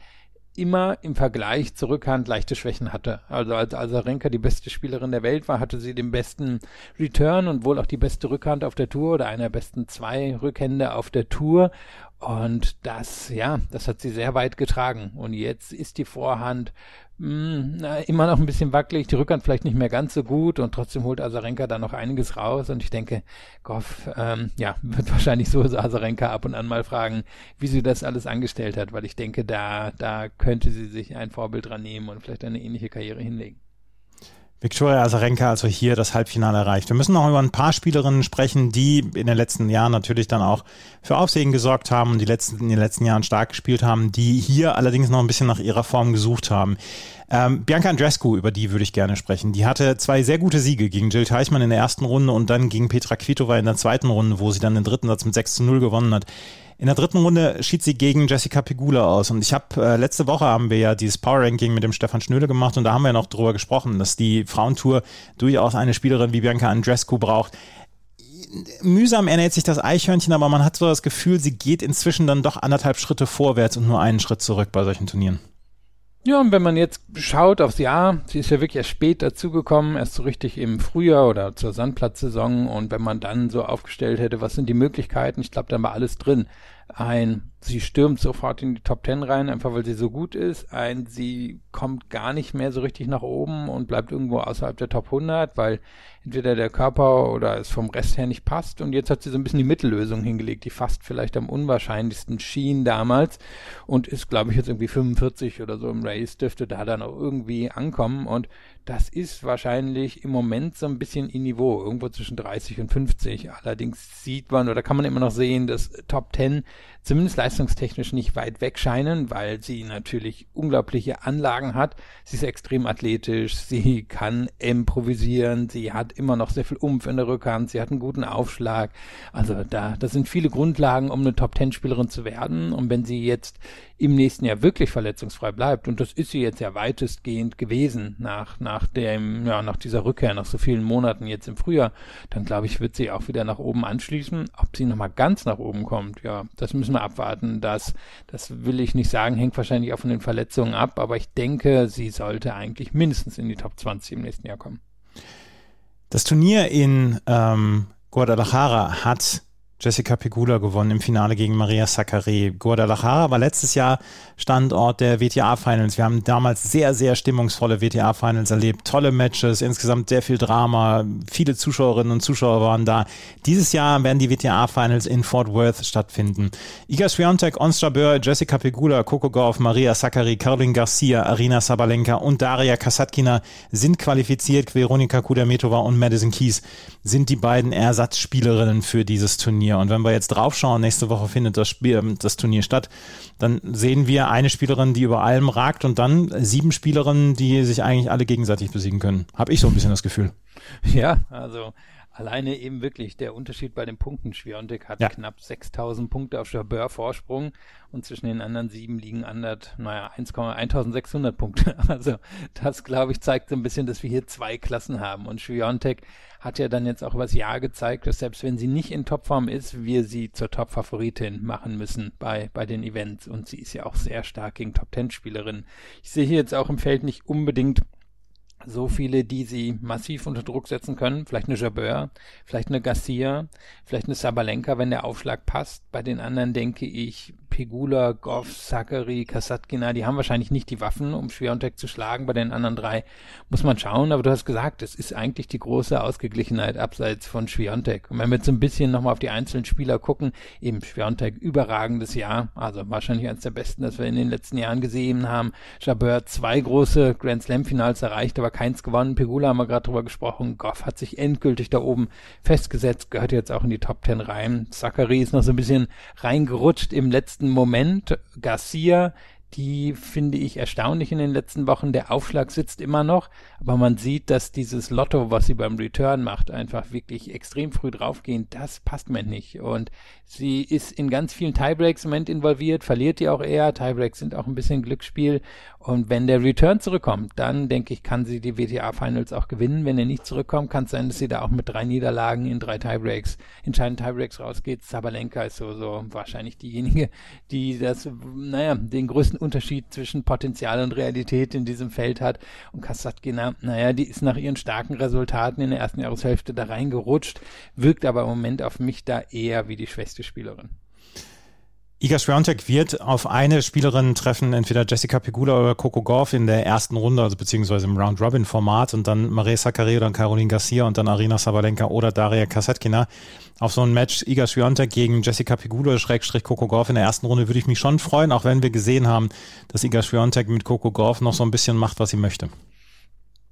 immer im Vergleich zur Rückhand leichte Schwächen hatte. Also als Azarenka die beste Spielerin der Welt war, hatte sie den besten Return und wohl auch die beste Rückhand auf der Tour oder einer der besten zwei Rückhände auf der Tour. Und das, ja, das hat sie sehr weit getragen. Und jetzt ist die Vorhand mh, hm, immer noch ein bisschen wackelig, die Rückhand vielleicht nicht mehr ganz so gut und trotzdem holt Azarenka da noch einiges raus. Und ich denke, Goff, ähm, ja, wird (laughs) wahrscheinlich so Azarenka ab und an mal fragen, wie sie das alles angestellt hat, weil ich denke, da, da könnte sie sich ein Vorbild dran nehmen und vielleicht eine ähnliche Karriere hinlegen. Viktoria Azarenka also hier das Halbfinale erreicht. Wir müssen noch über ein paar Spielerinnen sprechen, die in den letzten Jahren natürlich dann auch für Aufsehen gesorgt haben und die letzten, in den letzten Jahren stark gespielt haben, die hier allerdings noch ein bisschen nach ihrer Form gesucht haben. Ähm, Bianca Andrescu, über die würde ich gerne sprechen. Die hatte zwei sehr gute Siege gegen Jill Teichmann in der ersten Runde und dann gegen Petra Kvitova in der zweiten Runde, wo sie dann den dritten Satz mit 6 zu 0 gewonnen hat. In der dritten Runde schied sie gegen Jessica Pegula aus. Und ich habe äh, letzte Woche haben wir ja dieses Power Ranking mit dem Stefan Schnöde gemacht und da haben wir noch drüber gesprochen, dass die Frauentour durchaus eine Spielerin wie Bianca Andrescu braucht. Mühsam ernährt sich das Eichhörnchen, aber man hat so das Gefühl, sie geht inzwischen dann doch anderthalb Schritte vorwärts und nur einen Schritt zurück bei solchen Turnieren. Ja, und wenn man jetzt schaut aufs Jahr, sie ist ja wirklich erst spät dazugekommen, erst so richtig im Frühjahr oder zur Sandplatzsaison. Und wenn man dann so aufgestellt hätte, was sind die Möglichkeiten, ich glaube, da war alles drin ein, sie stürmt sofort in die Top Ten rein, einfach weil sie so gut ist, ein, sie kommt gar nicht mehr so richtig nach oben und bleibt irgendwo außerhalb der Top 100, weil entweder der Körper oder es vom Rest her nicht passt. Und jetzt hat sie so ein bisschen die Mittellösung hingelegt, die fast vielleicht am unwahrscheinlichsten schien damals und ist, glaube ich, jetzt irgendwie 45 oder so im Race, dürfte da dann auch irgendwie ankommen. Und das ist wahrscheinlich im Moment so ein bisschen in Niveau, irgendwo zwischen 30 und 50. Allerdings sieht man oder kann man immer noch sehen, dass Top 10 zumindest leistungstechnisch nicht weit weg scheinen, weil sie natürlich unglaubliche Anlagen hat. Sie ist extrem athletisch, sie kann improvisieren, sie hat immer noch sehr viel Umf in der Rückhand, sie hat einen guten Aufschlag. Also da, das sind viele Grundlagen, um eine Top-10-Spielerin zu werden. Und wenn sie jetzt im nächsten Jahr wirklich verletzungsfrei bleibt, und das ist sie jetzt ja weitestgehend gewesen nach, nach dem, ja, nach dieser Rückkehr, nach so vielen Monaten jetzt im Frühjahr, dann glaube ich, wird sie auch wieder nach oben anschließen. Ob sie nochmal ganz nach oben kommt, ja, das müssen wir abwarten. Das, das will ich nicht sagen, hängt wahrscheinlich auch von den Verletzungen ab, aber ich denke, sie sollte eigentlich mindestens in die Top 20 im nächsten Jahr kommen. Das Turnier in ähm, Guadalajara hat Jessica Pegula gewonnen im Finale gegen Maria Sakkari. Guadalajara war letztes Jahr Standort der WTA-Finals. Wir haben damals sehr, sehr stimmungsvolle WTA-Finals erlebt. Tolle Matches, insgesamt sehr viel Drama. Viele Zuschauerinnen und Zuschauer waren da. Dieses Jahr werden die WTA-Finals in Fort Worth stattfinden. Iga Swiatek, Ons Jabeur, Jessica Pegula, Coco Gauff, Maria Sakkari, Caroline Garcia, Arina Sabalenka und Daria Kasatkina sind qualifiziert. Veronika Kudermetova und Madison Keys sind die beiden Ersatzspielerinnen für dieses Turnier. Turnier. Und wenn wir jetzt draufschauen, nächste Woche findet das, Spiel, ähm, das Turnier statt, dann sehen wir eine Spielerin, die über allem ragt und dann sieben Spielerinnen, die sich eigentlich alle gegenseitig besiegen können. Habe ich so ein bisschen das Gefühl. Ja, also Alleine eben wirklich der Unterschied bei den Punkten. Schwiontek hat ja. knapp 6000 Punkte auf Jabeur Vorsprung und zwischen den anderen sieben liegen andert, naja, 1600 Punkte. (laughs) Also das, glaube ich, zeigt so ein bisschen, dass wir hier zwei Klassen haben. Und Schwiontek hat ja dann jetzt auch übers Jahr gezeigt, dass selbst wenn sie nicht in Topform ist, wir sie zur Top-Favoritin machen müssen bei, bei den Events. Und sie ist ja auch sehr stark gegen Top-10-Spielerinnen. Ich sehe hier jetzt auch im Feld nicht unbedingt so viele, die sie massiv unter Druck setzen können. Vielleicht eine Jabeur, vielleicht eine Garcia, vielleicht eine Sabalenka, wenn der Aufschlag passt. Bei den anderen denke ich, Pegula, Goff, Zachary, Kasatkina, die haben wahrscheinlich nicht die Waffen, um Schwerontek zu schlagen. Bei den anderen drei muss man schauen. Aber du hast gesagt, es ist eigentlich die große Ausgeglichenheit abseits von Schwerontek. Und wenn wir jetzt so ein bisschen nochmal auf die einzelnen Spieler gucken, eben Schwerontek, überragendes Jahr. Also wahrscheinlich eines der besten, das wir in den letzten Jahren gesehen haben. Jabeur zwei große Grand Slam Finals erreicht, aber keins gewonnen. Pegula haben wir gerade drüber gesprochen. Goff hat sich endgültig da oben festgesetzt, gehört jetzt auch in die Top Ten rein. Zachary ist noch so ein bisschen reingerutscht im letzten letzten Moment. Garcia die finde ich erstaunlich in den letzten Wochen. Der Aufschlag sitzt immer noch, aber man sieht, dass dieses Lotto, was sie beim Return macht, einfach wirklich extrem früh draufgehen, das passt mir nicht. Und sie ist in ganz vielen Tiebreaks im Moment involviert, verliert die auch eher. Tiebreaks sind auch ein bisschen Glücksspiel. Und wenn der Return zurückkommt, dann denke ich, kann sie die WTA Finals auch gewinnen. Wenn er nicht zurückkommt, kann es sein, dass sie da auch mit drei Niederlagen in drei Tiebreaks, entscheidenden Tiebreaks rausgeht. Sabalenka ist so, so wahrscheinlich diejenige, die das, naja, den größten Unterschied zwischen Potenzial und Realität in diesem Feld hat. Und Kasatkina, naja, die ist nach ihren starken Resultaten in der ersten Jahreshälfte da reingerutscht, wirkt aber im Moment auf mich da eher wie die schwächste Spielerin. Iga Swiatek wird auf eine Spielerin treffen, entweder Jessica Pegula oder Coco Gauff in der ersten Runde, also beziehungsweise im Round-Robin-Format und dann Maria Sakkari oder Caroline Garcia und dann Arina Sabalenka oder Daria Kasetkina. Auf so ein Match Iga Swiatek gegen Jessica Pegula Schrägstrich Coco Gauff in der ersten Runde würde ich mich schon freuen, auch wenn wir gesehen haben, dass Iga Swiatek mit Coco Gauff noch so ein bisschen macht, was sie möchte.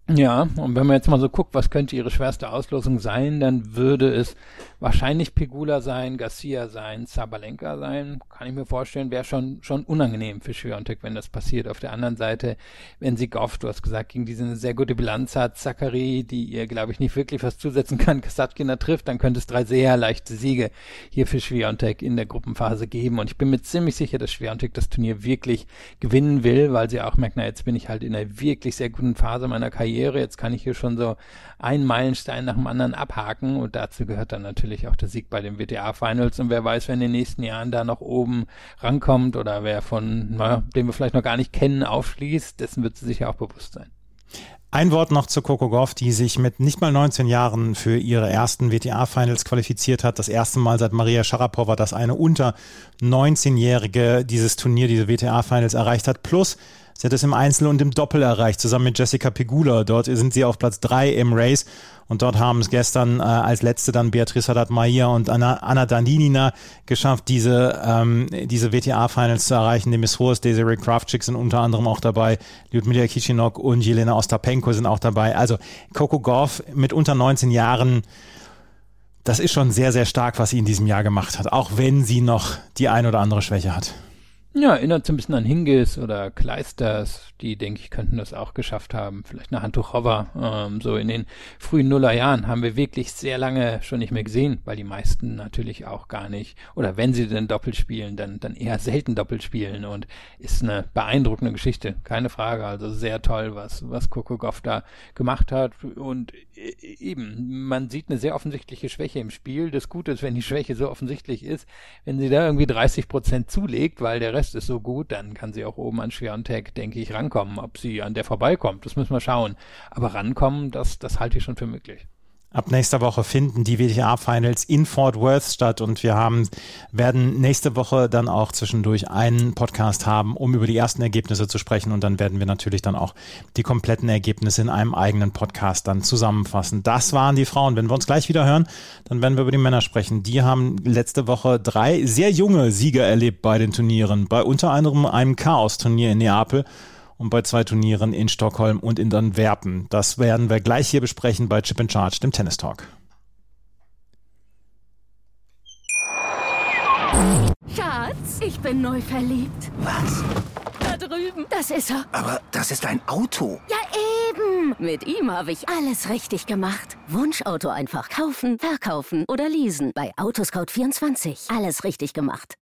Ja, und wenn man jetzt mal so guckt, was könnte ihre schwerste Auslosung sein, dann würde es wahrscheinlich Pegula sein, Garcia sein, Sabalenka sein. Kann ich mir vorstellen, wäre schon, schon unangenehm für Schwiontek, wenn das passiert. Auf der anderen Seite, wenn sie Goff, du hast gesagt, gegen diese sehr gute Bilanz hat, Zachary, die ihr, glaube ich, nicht wirklich was zusetzen kann, (laughs) Kasatkina trifft, dann könnte es drei sehr leichte Siege hier für Schwiontek in der Gruppenphase geben. Und ich bin mir ziemlich sicher, dass Schwiontek das Turnier wirklich gewinnen will, weil sie auch merkt, na, jetzt bin ich halt in einer wirklich sehr guten Phase meiner Karriere. Jetzt kann ich hier schon so einen Meilenstein nach dem anderen abhaken und dazu gehört dann natürlich natürlich auch der Sieg bei den WTA Finals und wer weiß, wer in den nächsten Jahren da noch oben rankommt oder wer von, naja, den wir vielleicht noch gar nicht kennen, aufschließt, dessen wird sie sich ja auch bewusst sein. Ein Wort noch zu Coco Goff, die sich mit nicht mal 19 Jahren für ihre ersten WTA-Finals qualifiziert hat. Das erste Mal seit Maria Sharapova, dass eine unter 19-Jährige dieses Turnier, diese WTA-Finals erreicht hat. Plus Sie hat es im Einzel und im Doppel erreicht, zusammen mit Jessica Pegula. Dort sind sie auf Platz 3 im Race. Und dort haben es gestern äh, als letzte dann Beatrice Haddad-Maia und Anna, Anna Dandinina geschafft, diese, ähm, diese WTA-Finals zu erreichen. Die Miss Horst, Desiree Kravchik sind unter anderem auch dabei. Lyudmila Kichinok und Jelena Ostapenko sind auch dabei. Also Coco Goff mit unter 19 Jahren das ist schon sehr, sehr stark, was sie in diesem Jahr gemacht hat, auch wenn sie noch die ein oder andere Schwäche hat. Ja, erinnert so ein bisschen an Hingis oder Kleisters, die, denke ich, könnten das auch geschafft haben. Vielleicht eine Handtuchhover. Ähm, so in den frühen Nullerjahren haben wir wirklich sehr lange schon nicht mehr gesehen, weil die meisten natürlich auch gar nicht, oder wenn sie denn doppelt spielen, dann, dann eher selten doppelt spielen und ist eine beeindruckende Geschichte, keine Frage. Also sehr toll, was, was Coco Goff da gemacht hat und e, eben, man sieht eine sehr offensichtliche Schwäche im Spiel. Das Gute ist, wenn die Schwäche so offensichtlich ist, wenn sie da irgendwie 30 Prozent zulegt, weil der Rest Rest ist so gut, dann kann sie auch oben an Schwerontek, denke ich, rankommen. Ob sie an der vorbeikommt, das müssen wir schauen. Aber rankommen, das, das halte ich schon für möglich. Ab nächster Woche finden die WTA-Finals in Fort Worth statt und wir haben, werden nächste Woche dann auch zwischendurch einen Podcast haben, um über die ersten Ergebnisse zu sprechen und dann werden wir natürlich dann auch die kompletten Ergebnisse in einem eigenen Podcast dann zusammenfassen. Das waren die Frauen. Wenn wir uns gleich wieder hören, dann werden wir über die Männer sprechen. Die haben letzte Woche drei sehr junge Sieger erlebt bei den Turnieren, bei unter anderem einem Chaos-Turnier in Neapel und bei zwei Turnieren in Stockholm und in Antwerpen. Das werden wir gleich hier besprechen bei Chip and Charge, dem Tennis Talk. Schatz, ich bin neu verliebt. Was? Da drüben. Das ist er. Aber das ist ein Auto. Ja, eben. Mit ihm habe ich alles richtig gemacht. Wunschauto einfach kaufen, verkaufen oder leasen. Bei Autoscout24. Alles richtig gemacht.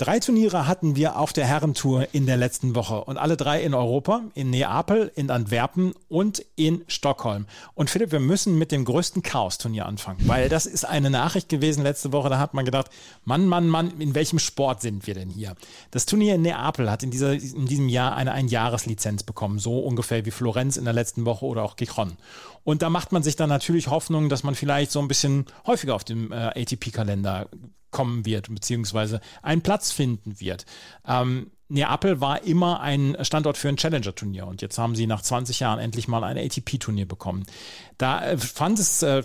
Drei Turniere hatten wir auf der Herrentour in der letzten Woche und alle drei in Europa, in Neapel, in Antwerpen und in Stockholm. Und Philipp, wir müssen mit dem größten Chaos-Turnier anfangen, weil das ist eine Nachricht gewesen letzte Woche, da hat man gedacht, Mann, Mann, Mann, in welchem Sport sind wir denn hier? Das Turnier in Neapel hat in, dieser, in diesem Jahr eine Einjahreslizenz bekommen, so ungefähr wie Florenz in der letzten Woche oder auch Gijon. Und da macht man sich dann natürlich Hoffnung, dass man vielleicht so ein bisschen häufiger auf dem äh, ATP-Kalender kommen wird, beziehungsweise einen Platz finden wird. Ähm, Neapel war immer ein Standort für ein Challenger-Turnier und jetzt haben sie nach 20 Jahren endlich mal ein ATP-Turnier bekommen. Da äh, fand es, äh,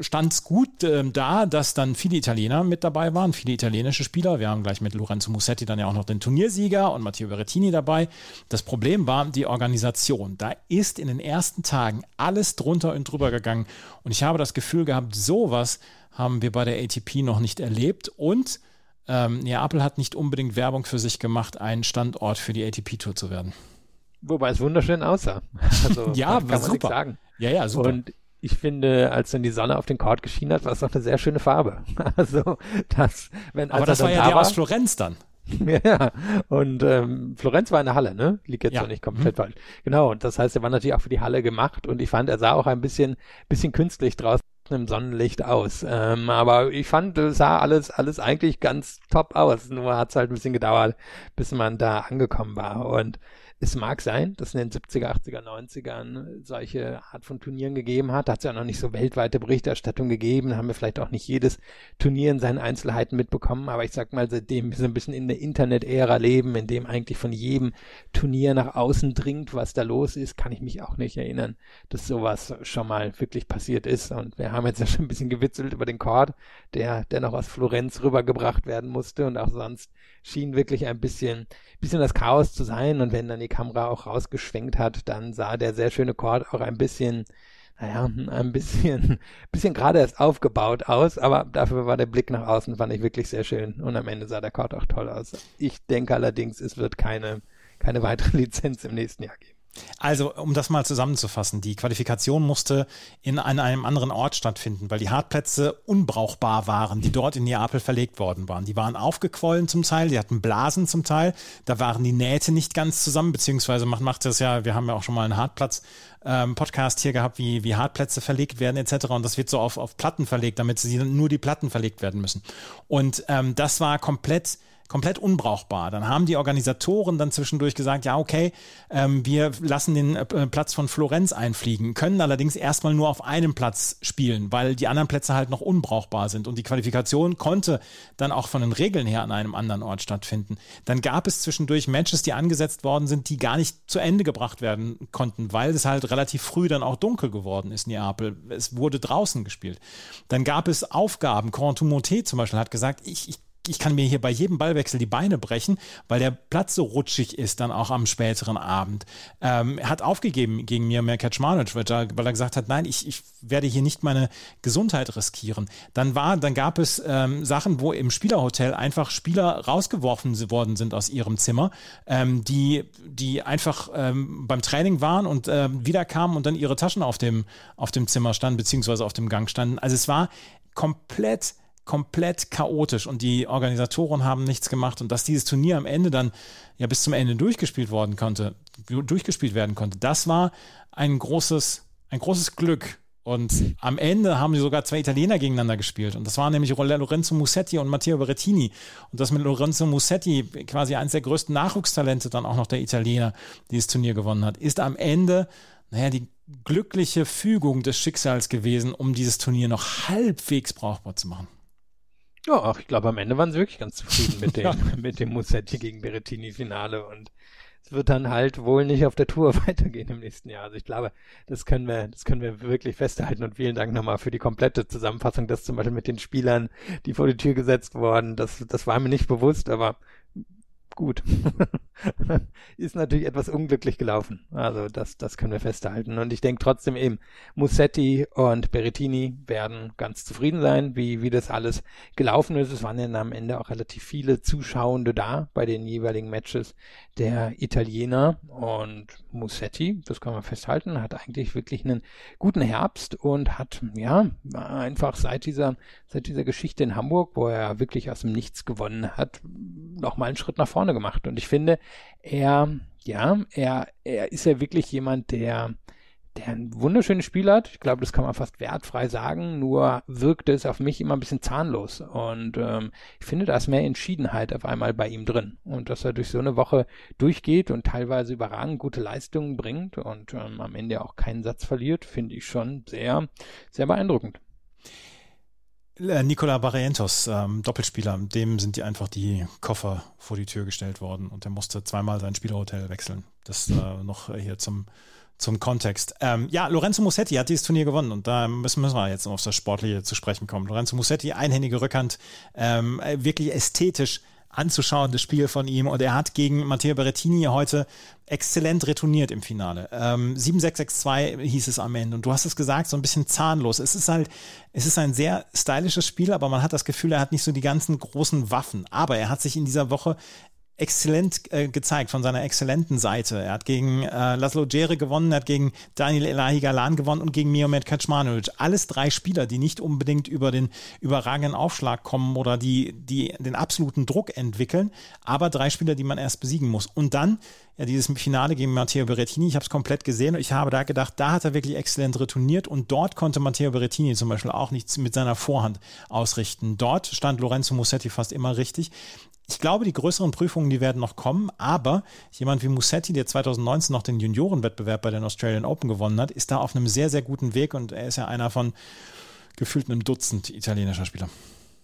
stand es gut äh, da, dass dann viele Italiener mit dabei waren, viele italienische Spieler. Wir haben gleich mit Lorenzo Musetti dann ja auch noch den Turniersieger und Matteo Berrettini dabei. Das Problem war die Organisation. Da ist in den ersten Tagen alles drunter und drüber gegangen und ich habe das Gefühl gehabt, sowas haben wir bei der ATP noch nicht erlebt und ähm, Neapel hat nicht unbedingt Werbung für sich gemacht, ein Standort für die ATP-Tour zu werden. Wobei es wunderschön aussah. (laughs) Also, ja, kann man super. sagen. Ja, ja, super. Und ich finde, als dann die Sonne auf den Court geschienen hat, war es doch eine sehr schöne Farbe. (laughs) Also, das, wenn, Aber das war ja da der war, aus Florenz dann. (laughs) ja, und ähm, Florenz war in der Halle, ne? Liegt jetzt ja. noch nicht komplett mhm. falsch. Genau, und das heißt, er war natürlich auch für die Halle gemacht und ich fand, er sah auch ein bisschen, bisschen künstlich draußen im Sonnenlicht aus. Ähm, aber ich fand, es sah alles, alles eigentlich ganz top aus. Nur hat es halt ein bisschen gedauert, bis man da angekommen war. Und es mag sein, dass in den 70er, 80er, 90ern solche Art von Turnieren gegeben hat. Da hat es ja noch nicht so weltweite Berichterstattung gegeben. Da haben wir vielleicht auch nicht jedes Turnier in seinen Einzelheiten mitbekommen. Aber ich sag mal, seitdem wir so ein bisschen in der Internet-Ära leben, in dem eigentlich von jedem Turnier nach außen dringt, was da los ist, kann ich mich auch nicht erinnern, dass sowas schon mal wirklich passiert ist. Und wir haben jetzt ja schon ein bisschen gewitzelt über den Chord, der, der noch aus Florenz rübergebracht werden musste. Und auch sonst schien wirklich ein bisschen, bisschen das Chaos zu sein. Und wenn dann die Kamera auch rausgeschwenkt hat, dann sah der sehr schöne Chord auch ein bisschen, naja, (laughs) ein bisschen, bisschen gerade erst aufgebaut aus, aber dafür war der Blick nach außen, fand ich wirklich sehr schön. Und am Ende sah der Chord auch toll aus. Ich denke allerdings, es wird keine, keine weitere (laughs) Lizenz im nächsten Jahr geben. Also, um das mal zusammenzufassen, die Qualifikation musste in einem anderen Ort stattfinden, weil die Hartplätze unbrauchbar waren, die dort in Neapel verlegt worden waren. Die waren aufgequollen zum Teil, die hatten Blasen zum Teil, da waren die Nähte nicht ganz zusammen, beziehungsweise macht, macht das ja, wir haben ja auch schon mal einen Hartplatz ähm, Podcast hier gehabt, wie, wie Hartplätze verlegt werden etc. Und das wird so auf, auf Platten verlegt, damit sie nur die Platten verlegt werden müssen. Und ähm, das war komplett komplett unbrauchbar. Dann haben die Organisatoren dann zwischendurch gesagt, ja, okay, ähm, wir lassen den äh, Platz von Florenz einfliegen, können allerdings erstmal nur auf einem Platz spielen, weil die anderen Plätze halt noch unbrauchbar sind. Und die Qualifikation konnte dann auch von den Regeln her an einem anderen Ort stattfinden. Dann gab es zwischendurch Matches, die angesetzt worden sind, die gar nicht zu Ende gebracht werden konnten, weil es halt relativ früh dann auch dunkel geworden ist, Neapel. Es wurde draußen gespielt. Dann gab es Aufgaben. Corentin Monté zum Beispiel hat gesagt, ich, ich ich kann mir hier bei jedem Ballwechsel die Beine brechen, weil der Platz so rutschig ist dann auch am späteren Abend. Ähm, er hat aufgegeben gegen mir mehr Kaczmanich, weil er, weil er gesagt hat, nein, ich, ich werde hier nicht meine Gesundheit riskieren. Dann war, dann gab es ähm, Sachen, wo im Spielerhotel einfach Spieler rausgeworfen worden sind aus ihrem Zimmer, ähm, die, die einfach ähm, beim Training waren und ähm, wiederkamen und dann ihre Taschen auf dem, auf dem Zimmer standen, beziehungsweise auf dem Gang standen. Also es war komplett komplett chaotisch und die Organisatoren haben nichts gemacht und dass dieses Turnier am Ende dann ja bis zum Ende durchgespielt worden konnte, durchgespielt werden konnte, das war ein großes, ein großes Glück. Und am Ende haben sie sogar zwei Italiener gegeneinander gespielt. Und das waren nämlich Lorenzo Musetti und Matteo Berrettini. Und das mit Lorenzo Musetti, quasi eines der größten Nachwuchstalente dann auch noch der Italiener, die das Turnier gewonnen hat, ist am Ende, naja, die glückliche Fügung des Schicksals gewesen, um dieses Turnier noch halbwegs brauchbar zu machen. Ja, ach, ich glaube, am Ende waren sie wirklich ganz zufrieden mit (laughs) dem, ja. mit dem Musetti gegen Berettini-Finale und es wird dann halt wohl nicht auf der Tour (laughs) weitergehen im nächsten Jahr. Also ich glaube, das können wir, das können wir wirklich festhalten und vielen Dank nochmal für die komplette Zusammenfassung, das zum Beispiel mit den Spielern, die vor die Tür gesetzt wurden, das, das war mir nicht bewusst, aber gut. (laughs) ist natürlich etwas unglücklich gelaufen. Also das, das können wir festhalten. Und ich denke trotzdem eben, Mussetti und Berrettini werden ganz zufrieden sein, wie, wie das alles gelaufen ist. Es waren ja am Ende auch relativ viele Zuschauende da bei den jeweiligen Matches der Italiener. Und Mussetti, das kann man festhalten, hat eigentlich wirklich einen guten Herbst und hat, ja, einfach seit dieser, seit dieser Geschichte in Hamburg, wo er wirklich aus dem Nichts gewonnen hat, nochmal einen Schritt nach vorne gemacht. Und ich finde, er, ja, er, er ist ja wirklich jemand, der, der ein wunderschönes Spiel hat. Ich glaube, das kann man fast wertfrei sagen. Nur wirkt es auf mich immer ein bisschen zahnlos. Und ähm, ich finde, da ist mehr Entschiedenheit auf einmal bei ihm drin. Und dass er durch so eine Woche durchgeht und teilweise überragend gute Leistungen bringt und ähm, am Ende auch keinen Satz verliert, finde ich schon sehr, sehr beeindruckend. Äh, Nicola Barrientos, ähm, Doppelspieler, dem sind die einfach die Koffer vor die Tür gestellt worden und er musste zweimal sein Spielerhotel wechseln. Das äh, noch hier zum, zum Kontext. Ähm, ja, Lorenzo Musetti hat dieses Turnier gewonnen und da müssen, müssen wir jetzt auf das Sportliche zu sprechen kommen. Lorenzo Musetti, einhändige Rückhand, ähm, wirklich ästhetisch anzuschauen, das Spiel von ihm. Und er hat gegen Matteo Berrettini heute exzellent retourniert im Finale. Ähm, 7-6-6-2 hieß es am Ende. Und du hast es gesagt, so ein bisschen zahnlos. Es ist halt, es ist ein sehr stylisches Spiel, aber man hat das Gefühl, er hat nicht so die ganzen großen Waffen. Aber er hat sich in dieser Woche exzellent äh, gezeigt von seiner exzellenten Seite. Er hat gegen äh, Laszlo Djere gewonnen, er hat gegen Daniel Elahi Galan gewonnen und gegen Miomed Kaczmanovic. Alles drei Spieler, die nicht unbedingt über den überragenden Aufschlag kommen oder die, die den absoluten Druck entwickeln, aber drei Spieler, die man erst besiegen muss. Und dann ja, dieses Finale gegen Matteo Berrettini, ich habe es komplett gesehen und ich habe da gedacht, da hat er wirklich exzellent retourniert und dort konnte Matteo Berrettini zum Beispiel auch nichts mit seiner Vorhand ausrichten. Dort stand Lorenzo Musetti fast immer richtig ich glaube, die größeren Prüfungen, die werden noch kommen, aber jemand wie Musetti, der 2019 noch den Juniorenwettbewerb bei den Australian Open gewonnen hat, ist da auf einem sehr, sehr guten Weg und er ist ja einer von gefühlt einem Dutzend italienischer Spieler.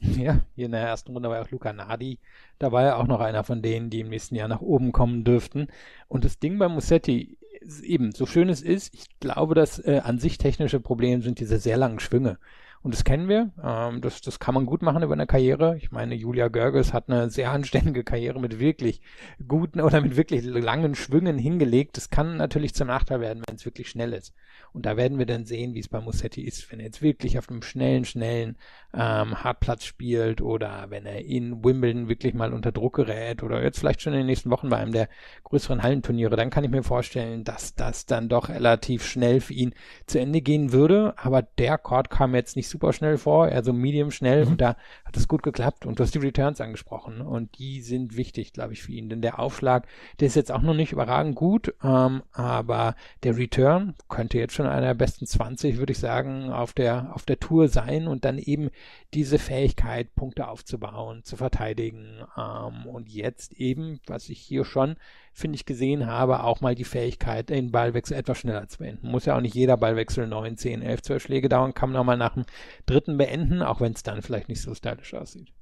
Ja, hier in der ersten Runde war auch Luca Nardi. Da war ja auch noch einer von denen, die im nächsten Jahr nach oben kommen dürften. Und das Ding bei Musetti, eben, so schön es ist, ich glaube, dass äh, an sich technische Probleme sind diese sehr langen Schwünge. Und das kennen wir. Ähm, das, das kann man gut machen über eine Karriere. Ich meine, Julia Görges hat eine sehr anständige Karriere mit wirklich guten oder mit wirklich langen Schwüngen hingelegt. Das kann natürlich zum Nachteil werden, wenn es wirklich schnell ist. Und da werden wir dann sehen, wie es bei Mussetti ist, wenn er jetzt wirklich auf einem schnellen, schnellen ähm, Hartplatz spielt oder wenn er in Wimbledon wirklich mal unter Druck gerät oder jetzt vielleicht schon in den nächsten Wochen bei einem der größeren Hallenturniere, dann kann ich mir vorstellen, dass das dann doch relativ schnell für ihn zu Ende gehen würde. Aber der Chord kam jetzt nicht super schnell vor, eher so medium schnell mhm. und da hat es gut geklappt. Und du hast die Returns angesprochen und die sind wichtig, glaube ich, für ihn. Denn der Aufschlag, der ist jetzt auch noch nicht überragend gut, ähm, aber der Return könnte jetzt schon einer der besten 20, würde ich sagen, auf der, auf der Tour sein und dann eben diese Fähigkeit, Punkte aufzubauen, zu verteidigen ähm, und jetzt eben, was ich hier schon, finde ich, gesehen habe, auch mal die Fähigkeit, den Ballwechsel etwas schneller zu beenden. Muss ja auch nicht jeder Ballwechsel 9, 10, 11, 12 Schläge dauern, kann man auch mal nach dem dritten beenden, auch wenn es dann vielleicht nicht so stylisch aussieht.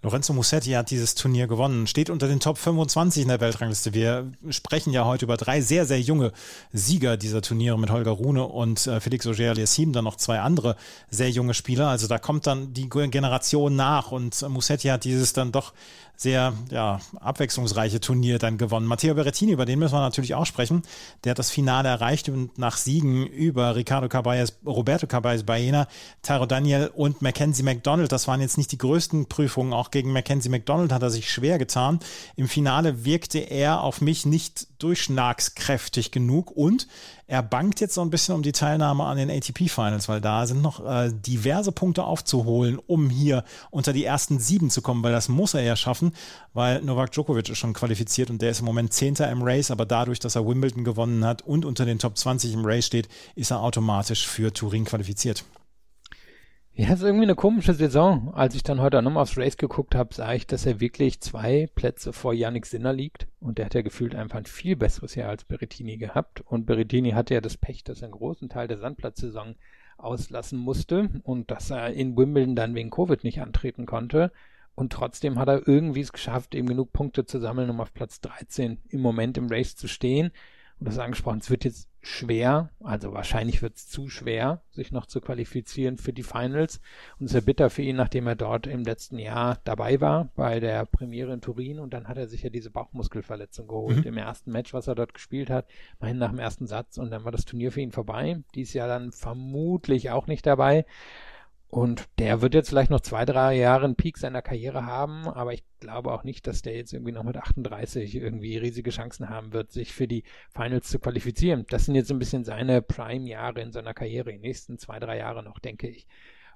Lorenzo Musetti hat dieses Turnier gewonnen, steht unter den Top 25 in der Weltrangliste. Wir sprechen ja heute über drei sehr, sehr junge Sieger dieser Turniere mit Holger Rune und äh, Felix Auger-Aliassime, dann noch zwei andere sehr junge Spieler. Also da kommt dann die Generation nach und Musetti hat dieses dann doch sehr ja, abwechslungsreiche Turnier dann gewonnen. Matteo Berrettini, über den müssen wir natürlich auch sprechen. Der hat das Finale erreicht und nach Siegen über Ricardo Caballes, Roberto Caballes Baena, Taro Daniel und Mackenzie McDonald. Das waren jetzt nicht die größten Prüfungen. Auch gegen Mackenzie McDonald hat er sich schwer getan. Im Finale wirkte er auf mich nicht durchschlagskräftig genug und er bangt jetzt so ein bisschen um die Teilnahme an den ATP Finals, weil da sind noch äh, diverse Punkte aufzuholen, um hier unter die ersten sieben zu kommen, weil das muss er ja schaffen, weil Novak Djokovic ist schon qualifiziert und der ist im Moment Zehnter im Race, aber dadurch, dass er Wimbledon gewonnen hat und unter den Top 20 im Race steht, ist er automatisch für Turin qualifiziert. Ja, es ist irgendwie eine komische Saison. Als ich dann heute nochmal aufs Race geguckt habe, sah ich, dass er wirklich zwei Plätze vor Yannick Sinner liegt. Und der hat ja gefühlt einfach ein viel besseres Jahr als Berettini gehabt. Und Berettini hatte ja das Pech, dass er einen großen Teil der Sandplatzsaison auslassen musste und dass er in Wimbledon dann wegen Covid nicht antreten konnte. Und trotzdem hat er irgendwie es geschafft, eben genug Punkte zu sammeln, um auf Platz 13 im Moment im Race zu stehen und das ist angesprochen, es wird jetzt schwer, also wahrscheinlich wird es zu schwer, sich noch zu qualifizieren für die Finals. Und es ist ja bitter für ihn, nachdem er dort im letzten Jahr dabei war, bei der Premiere in Turin. Und dann hat er sich ja diese Bauchmuskelverletzung geholt mhm. im ersten Match, was er dort gespielt hat. Immerhin nach dem ersten Satz. Und dann war das Turnier für ihn vorbei. Dies Jahr dann vermutlich auch nicht dabei. Und der wird jetzt vielleicht noch zwei, drei Jahre einen Peak seiner Karriere haben, aber ich glaube auch nicht, dass der jetzt irgendwie noch mit 38 irgendwie riesige Chancen haben wird, sich für die Finals zu qualifizieren. Das sind jetzt ein bisschen seine Prime-Jahre in seiner Karriere, die nächsten zwei, drei Jahre noch, denke ich.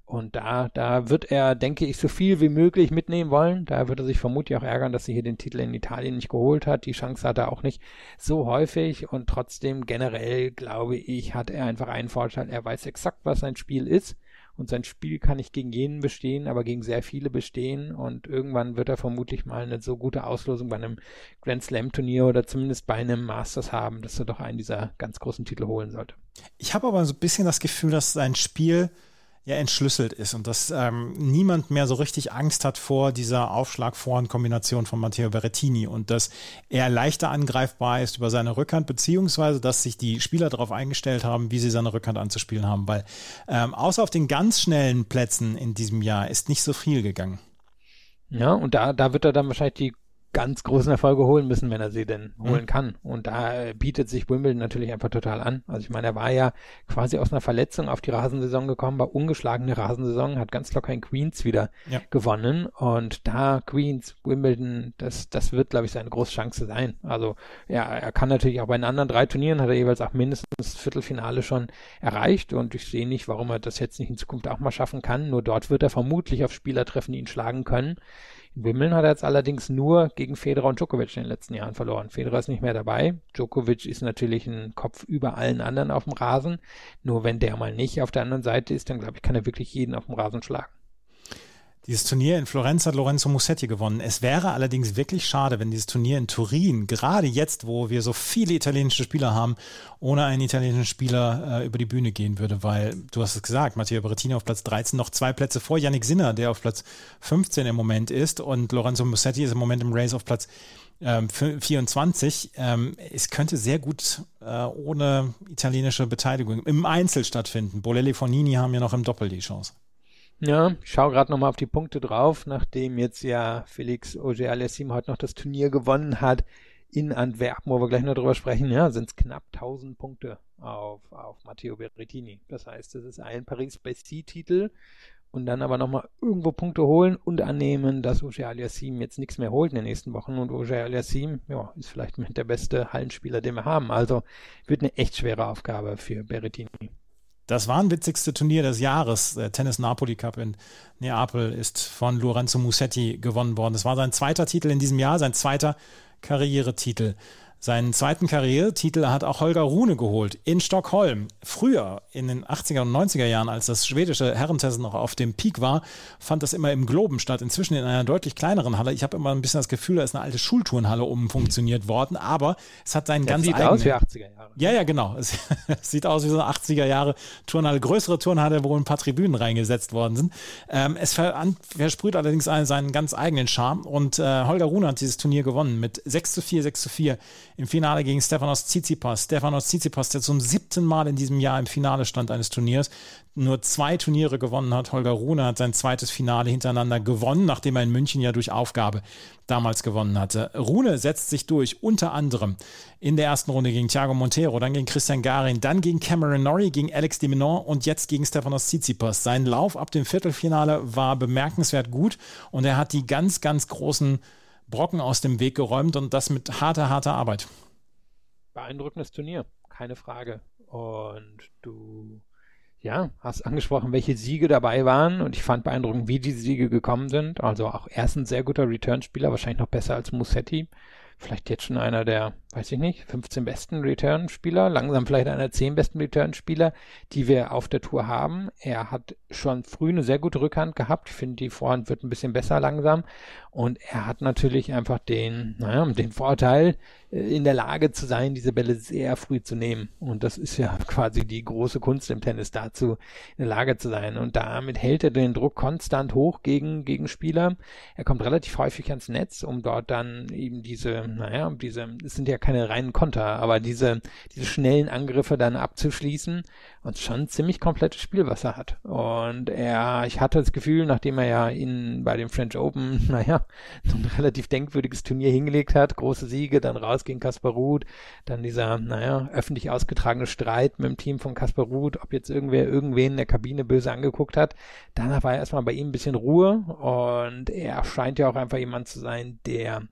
Und da, da wird er, denke ich, so viel wie möglich mitnehmen wollen. Da wird er sich vermutlich auch ärgern, dass er hier den Titel in Italien nicht geholt hat. Die Chance hat er auch nicht so häufig. Und trotzdem generell, glaube ich, hat er einfach einen Vorteil. Er weiß exakt, was sein Spiel ist und sein Spiel kann nicht gegen jeden bestehen, aber gegen sehr viele bestehen und irgendwann wird er vermutlich mal eine so gute Auslosung bei einem Grand Slam Turnier oder zumindest bei einem Masters haben, dass er doch einen dieser ganz großen Titel holen sollte. Ich habe aber so ein bisschen das Gefühl, dass sein Spiel ja entschlüsselt ist und dass ähm, niemand mehr so richtig Angst hat vor dieser Aufschlag-Vorhand-Kombination von Matteo Berrettini und dass er leichter angreifbar ist über seine Rückhand, beziehungsweise dass sich die Spieler darauf eingestellt haben, wie sie seine Rückhand anzuspielen haben, weil ähm, außer auf den ganz schnellen Plätzen in diesem Jahr ist nicht so viel gegangen. Ja, und da, da wird er dann wahrscheinlich die ganz großen Erfolge holen müssen, wenn er sie denn mhm. holen kann. Und da bietet sich Wimbledon natürlich einfach total an. Also ich meine, er war ja quasi aus einer Verletzung auf die Rasensaison gekommen, war ungeschlagene Rasensaison, hat ganz locker in Queens wieder ja. gewonnen. Und da Queens, Wimbledon, das, das wird, glaube ich, seine große Chance sein. Also ja, er kann natürlich auch bei den anderen drei Turnieren, hat er jeweils auch mindestens das Viertelfinale schon erreicht. Und ich sehe nicht, warum er das jetzt nicht in Zukunft auch mal schaffen kann. Nur dort wird er vermutlich auf Spieler treffen, die ihn schlagen können. Wimbledon hat er jetzt allerdings nur gegen Federer und Djokovic in den letzten Jahren verloren. Federer ist nicht mehr dabei. Djokovic ist natürlich ein Kopf über allen anderen auf dem Rasen. Nur wenn der mal nicht auf der anderen Seite ist, dann glaube ich, kann er wirklich jeden auf dem Rasen schlagen. Dieses Turnier in Florenz hat Lorenzo Musetti gewonnen. Es wäre allerdings wirklich schade, wenn dieses Turnier in Turin, gerade jetzt, wo wir so viele italienische Spieler haben, ohne einen italienischen Spieler äh, über die Bühne gehen würde, weil du hast es gesagt, Matteo Berrettini auf Platz 13, noch zwei Plätze vor Yannick Sinner, der auf Platz 15 im Moment ist und Lorenzo Musetti ist im Moment im Race auf Platz ähm, 24. Ähm, es könnte sehr gut äh, ohne italienische Beteiligung im Einzel stattfinden. Bolelli von Nini haben ja noch im Doppel die Chance. Ja, ich schaue gerade nochmal auf die Punkte drauf, nachdem jetzt ja Felix Auger-Aliassime heute noch das Turnier gewonnen hat in Antwerpen, wo wir gleich noch drüber sprechen, ja, sind es knapp 1000 Punkte auf, auf Matteo Berrettini. Das heißt, es ist ein Paris-Bercy-Titel und dann aber nochmal irgendwo Punkte holen und annehmen, dass Auger Aliassim jetzt nichts mehr holt in den nächsten Wochen und Auger Aliassim, ja, ist vielleicht mit der beste Hallenspieler, den wir haben. Also wird eine echt schwere Aufgabe für Berrettini. Das war ein witzigste Turnier des Jahres. Der Tennis Napoli Cup in Neapel ist von Lorenzo Musetti gewonnen worden. Das war sein zweiter Titel in diesem Jahr, sein zweiter Karrieretitel. Seinen zweiten Karrieretitel hat auch Holger Rune geholt in Stockholm. Früher, in den 80er und 90er Jahren, als das schwedische Herrentennis noch auf dem Peak war, fand das immer im Globen statt. Inzwischen in einer deutlich kleineren Halle. Ich habe immer ein bisschen das Gefühl, da ist eine alte Schulturnhalle umfunktioniert worden, aber es hat seinen Das ganz sieht eigenen... aus wie 80er Jahre. Ja, ja, genau. (laughs) Es sieht aus wie so eine 80er Jahre Turnhalle, größere Turnhalle, wo ein paar Tribünen reingesetzt worden sind. Ähm, es ver versprüht allerdings einen, seinen ganz eigenen Charme und äh, Holger Rune hat dieses Turnier gewonnen mit 6 zu 4, 6 zu 4 im Finale gegen Stefanos Tsitsipas. Stefanos Tsitsipas, der zum siebten Mal in diesem Jahr im Finale stand eines Turniers, nur zwei Turniere gewonnen hat. Holger Rune hat sein zweites Finale hintereinander gewonnen, nachdem er in München ja durch Aufgabe damals gewonnen hatte. Rune setzt sich durch, unter anderem in der ersten Runde gegen Thiago Montero, dann gegen Christian Garin, dann gegen Cameron Norrie, gegen Alex de Minaur und jetzt gegen Stefanos Tsitsipas. Sein Lauf ab dem Viertelfinale war bemerkenswert gut und er hat die ganz, ganz großen Brocken aus dem Weg geräumt und das mit harter, harter Arbeit. Beeindruckendes Turnier, keine Frage. Und du, ja, hast angesprochen, welche Siege dabei waren. Und ich fand beeindruckend, wie diese Siege gekommen sind. Also auch erst ein sehr guter Return-Spieler, wahrscheinlich noch besser als Musetti. Vielleicht jetzt schon einer der, weiß ich nicht, 15 besten Return-Spieler, langsam vielleicht einer der 10 besten Return-Spieler, die wir auf der Tour haben. Er hat schon früh eine sehr gute Rückhand gehabt. Ich finde, die Vorhand wird ein bisschen besser langsam. Und er hat natürlich einfach den, naja, den Vorteil, äh, in der Lage zu sein, diese Bälle sehr früh zu nehmen. Und das ist ja (laughs) quasi die große Kunst im Tennis, dazu in der Lage zu sein. Und damit hält er den Druck konstant hoch gegen, gegen Spieler. Er kommt relativ häufig ans Netz, um dort dann eben diese, naja, diese, es sind ja keine reinen Konter, aber diese, diese schnellen Angriffe dann abzuschließen. Und schon ziemlich komplettes Spiel, was er hat. Und er, ich hatte das Gefühl, nachdem er ja in, bei dem French Open, (laughs) naja, so ein relativ denkwürdiges Turnier hingelegt hat, große Siege, dann raus gegen Kaspar Ruth, dann dieser, naja, öffentlich ausgetragene Streit mit dem Team von Kaspar Ruth, ob jetzt irgendwer irgendwen in der Kabine böse angeguckt hat. Danach war erstmal bei ihm ein bisschen Ruhe und er scheint ja auch einfach jemand zu sein, der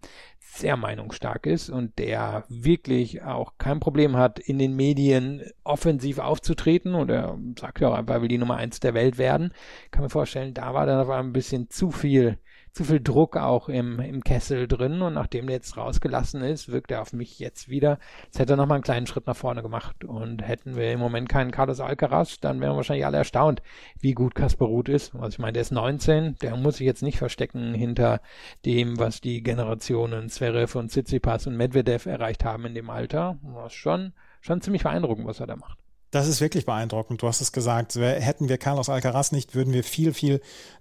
sehr meinungsstark ist und der wirklich auch kein Problem hat, in den Medien offensiv aufzutreten und er sagt ja auch einfach, er will die Nummer eins der Welt werden. Kann mir vorstellen, da war dann aber ein bisschen zu viel zu viel Druck auch im, im Kessel drin und nachdem der jetzt rausgelassen ist, wirkt er auf mich jetzt wieder, als hätte er nochmal einen kleinen Schritt nach vorne gemacht und hätten wir im Moment keinen Carlos Alcaraz, dann wären wir wahrscheinlich alle erstaunt, wie gut Kasper Ruth ist. Also ich meine, der ist 19, der muss sich jetzt nicht verstecken hinter dem, was die Generationen Zverev und Tsitsipas und Medvedev erreicht haben in dem Alter. Ist schon, schon ziemlich beeindruckend, was er da macht. Das ist wirklich beeindruckend. Du hast es gesagt. Hätten wir Carlos Alcaraz nicht, würden wir viel, viel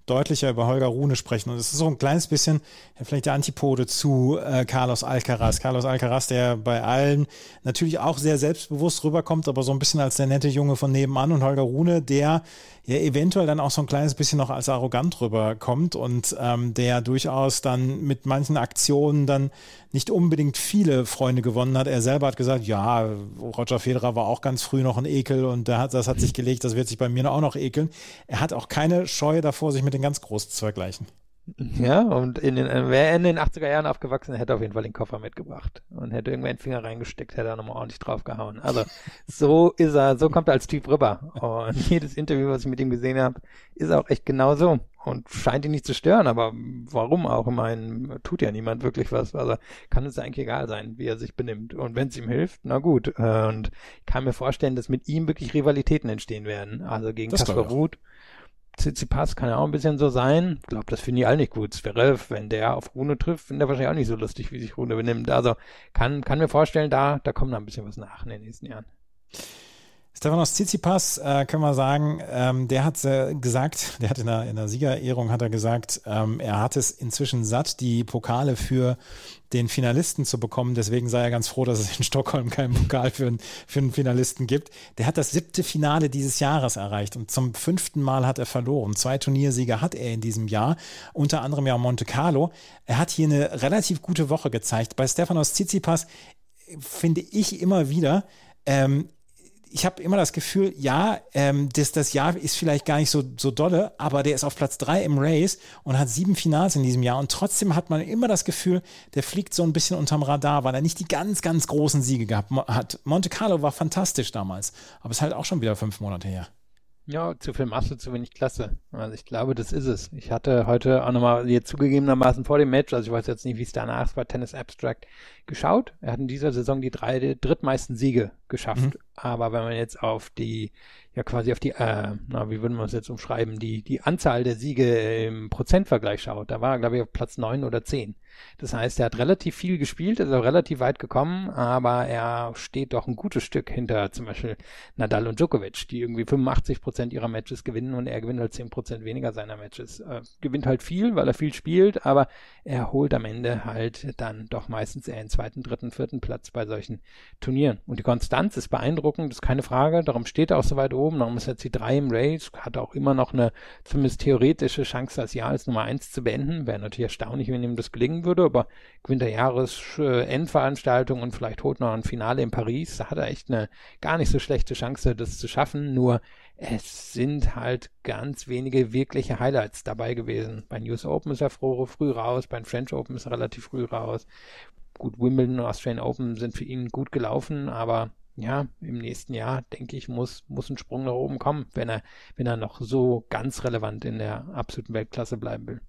deutlicher über Holger Rune sprechen. Und es ist so ein kleines bisschen vielleicht der Antipode zu äh, Carlos Alcaraz. Carlos Alcaraz, der bei allen natürlich auch sehr selbstbewusst rüberkommt, aber so ein bisschen als der nette Junge von nebenan. Und Holger Rune, der ja eventuell dann auch so ein kleines bisschen noch als arrogant rüberkommt und ähm, der durchaus dann mit manchen Aktionen dann nicht unbedingt viele Freunde gewonnen hat. Er selber hat gesagt, ja, Roger Federer war auch ganz früh noch ein Ekel und das hat sich gelegt, das wird sich bei mir auch noch ekeln. Er hat auch keine Scheu davor, sich mit den ganz Großen zu vergleichen. Ja, und in den, wer in den 80er Jahren aufgewachsen, hätte auf jeden Fall den Koffer mitgebracht und hätte irgendwann den Finger reingesteckt, hätte er nochmal ordentlich draufgehauen. Also (laughs) so ist er, so kommt er als Typ rüber. Und (laughs) jedes Interview, was ich mit ihm gesehen habe, ist auch echt genau so und scheint ihn nicht zu stören, aber warum auch? Ich meine, tut ja niemand wirklich was. Also kann es eigentlich egal sein, wie er sich benimmt. Und wenn es ihm hilft, na gut. Und ich kann mir vorstellen, dass mit ihm wirklich Rivalitäten entstehen werden. Also gegen Kasper. Ruth. Tsitsipas kann ja auch ein bisschen so sein. Ich glaube, das finden die alle nicht gut. Zverev, wenn der auf Rune trifft, findet er wahrscheinlich auch nicht so lustig, wie sich Rune benimmt. Also kann, kann mir vorstellen, da, da kommt noch ein bisschen was nach in den nächsten Jahren. Stefanos Tsitsipas, äh, können wir sagen, ähm, der hat äh, gesagt, der hat in der, in der Siegerehrung hat er gesagt, ähm, er hat es inzwischen satt, die Pokale für den Finalisten zu bekommen. Deswegen sei er ganz froh, dass es in Stockholm keinen Pokal für, einen- für einen Finalisten gibt. Der hat das siebte Finale dieses Jahres erreicht und zum fünften Mal hat er verloren. Zwei Turniersieger hat er in diesem Jahr, unter anderem ja Monte Carlo. Er hat hier eine relativ gute Woche gezeigt. Bei Stefanos Tsitsipas finde ich immer wieder, ähm, ich habe immer das Gefühl, ja, ähm, das, das Jahr ist vielleicht gar nicht so, so dolle, aber der ist auf Platz drei im Race und hat sieben Finals in diesem Jahr. Und trotzdem hat man immer das Gefühl, der fliegt so ein bisschen unterm Radar, weil er nicht die ganz, ganz großen Siege gehabt hat. Monte Carlo war fantastisch damals, aber ist halt auch schon wieder fünf Monate her. Ja, zu viel Masse, zu wenig Klasse. Also ich glaube, das ist es. Ich hatte heute auch nochmal jetzt zugegebenermaßen vor dem Match, also ich weiß jetzt nicht, wie es danach war, Tennis Abstract geschaut. Er hat in dieser Saison die drei die drittmeisten Siege geschafft. Mhm. Aber wenn man jetzt auf die, ja quasi auf die, äh, na, wie würden wir es jetzt umschreiben, die, die Anzahl der Siege im Prozentvergleich schaut, da war er, glaube ich, auf Platz neun oder zehn. Das heißt, er hat relativ viel gespielt, ist auch relativ weit gekommen, aber er steht doch ein gutes Stück hinter zum Beispiel Nadal und Djokovic, die irgendwie 85 Prozent ihrer Matches gewinnen und er gewinnt halt 10 Prozent weniger seiner Matches. Äh, gewinnt halt viel, weil er viel spielt, aber er holt am Ende halt dann doch meistens eher den zweiten, dritten, vierten Platz bei solchen Turnieren. Und die Konstanz ist beeindruckend, das ist keine Frage, darum steht er auch so weit oben, darum ist jetzt die 3 im Race, hat auch immer noch eine zumindest theoretische Chance, das Jahr als Nummer 1 zu beenden. Wäre natürlich erstaunlich, wenn ihm das gelingen würde, aber gewinnt der Jahresendveranstaltung und vielleicht holt noch ein Finale in Paris. Da hat er echt eine gar nicht so schlechte Chance, das zu schaffen. Nur es sind halt ganz wenige wirkliche Highlights dabei gewesen. Bei News Open ist er froh, früh raus, beim French Open ist er relativ früh raus. Gut, Wimbledon und Australian Open sind für ihn gut gelaufen, aber ja, im nächsten Jahr, denke ich, muss, muss ein Sprung nach oben kommen, wenn er, wenn er noch so ganz relevant in der absoluten Weltklasse bleiben will.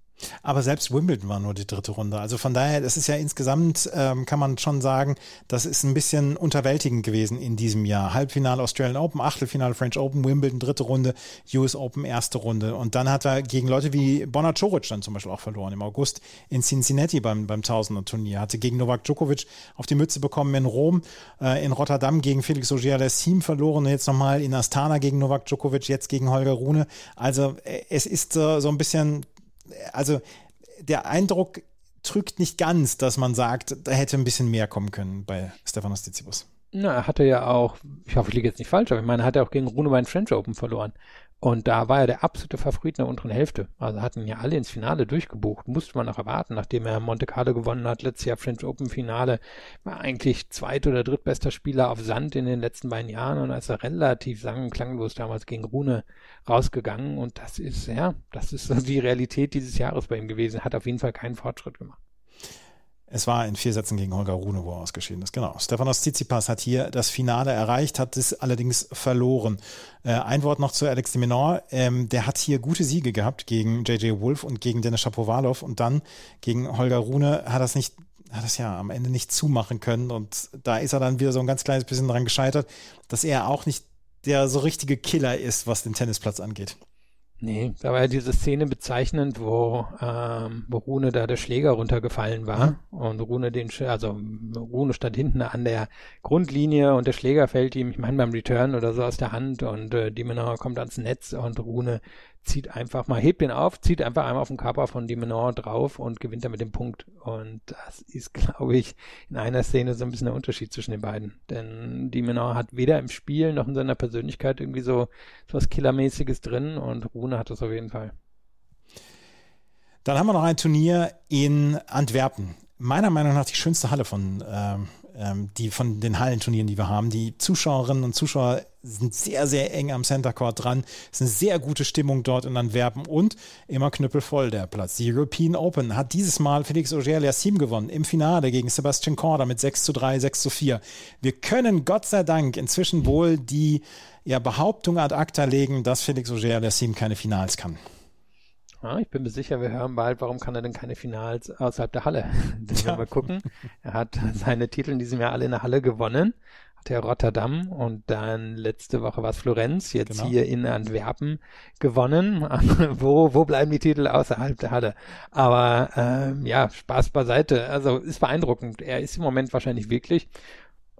Aber selbst Wimbledon war nur die dritte Runde. Also von daher, das ist ja insgesamt, ähm, kann man schon sagen, das ist ein bisschen unterwältigend gewesen in diesem Jahr. Halbfinale Australian Open, Achtelfinale French Open, Wimbledon dritte Runde, US Open erste Runde. Und dann hat er gegen Leute wie Bonner Coric dann zum Beispiel auch verloren im August in Cincinnati beim, beim Tausender-Turnier. Hatte gegen Novak Djokovic auf die Mütze bekommen in Rom, äh, in Rotterdam gegen Felix Auger-Aliassime verloren jetzt nochmal in Astana gegen Novak Djokovic, jetzt gegen Holger Rune. Also äh, es ist äh, so ein bisschen also der Eindruck trügt nicht ganz, dass man sagt, da hätte ein bisschen mehr kommen können bei Stefanos Tsitsipas. Na, er hatte ja auch, ich hoffe, ich liege jetzt nicht falsch, aber ich meine, er hat ja auch gegen Rune beim French Open verloren. Und da war er der absolute Favorit in der unteren Hälfte. Also hatten ja alle ins Finale durchgebucht. Musste man auch erwarten, nachdem er Monte Carlo gewonnen hat, letztes Jahr French Open Finale, war eigentlich zweit- oder drittbester Spieler auf Sand in den letzten beiden Jahren und ist er relativ sang- und klanglos damals gegen Rune rausgegangen. Und das ist, ja, das ist die Realität dieses Jahres bei ihm gewesen. Hat auf jeden Fall keinen Fortschritt gemacht. Es war in vier Sätzen gegen Holger Rune, wo er ausgeschieden ist. Genau. Stefanos Tsitsipas hat hier das Finale erreicht, hat es allerdings verloren. Äh, ein Wort noch zu Alex de Menor. Ähm, der hat hier gute Siege gehabt gegen JJ Wolf und gegen Dennis Shapovalov und dann gegen Holger Rune hat das nicht hat das ja am Ende nicht zumachen können und da ist er dann wieder so ein ganz kleines bisschen dran gescheitert, dass er auch nicht der so richtige Killer ist, was den Tennisplatz angeht. Nee, da war ja diese Szene bezeichnend, wo, ähm, wo Rune da der Schläger runtergefallen war mhm. und Rune den, also Rune stand hinten an der Grundlinie und der Schläger fällt ihm, ich meine beim Return oder so aus der Hand und äh, Dimenor kommt ans Netz und Rune zieht einfach mal, hebt den auf, zieht einfach einmal auf den Körper von Dimenor drauf und gewinnt damit den Punkt. Und das ist, (laughs) glaube ich, in einer Szene so ein bisschen der Unterschied zwischen den beiden. Denn Dimenor hat weder im Spiel noch in seiner Persönlichkeit irgendwie so, so was Killermäßiges drin und Rune hat das auf jeden Fall. Dann haben wir noch ein Turnier in Antwerpen. Meiner Meinung nach die schönste Halle von ähm, ähm, die von den Hallenturnieren, die wir haben. Die Zuschauerinnen und Zuschauer sind sehr, sehr eng am Center Court dran. Es ist eine sehr gute Stimmung dort in Antwerpen und immer knüppelvoll der Platz. Die European Open hat dieses Mal Felix Auger-Aliassime gewonnen im Finale gegen Sebastian Korda mit 6 zu 3, 6 zu 4. Wir können Gott sei Dank inzwischen wohl die ja, Behauptung ad acta legen, dass Felix Auger-Aliassime keine Finals kann. Ja, ich bin mir sicher, wir hören bald, warum kann er denn keine Finals außerhalb der Halle? (laughs) Dann ja. wir gucken. Er hat seine Titel in diesem Jahr alle in der Halle gewonnen. Hat er Rotterdam und dann letzte Woche war es Florenz, jetzt genau. hier in Antwerpen gewonnen. (laughs) wo, wo bleiben die Titel außerhalb der Halle? Aber ähm, ja, Spaß beiseite. Also ist beeindruckend. Er ist im Moment wahrscheinlich wirklich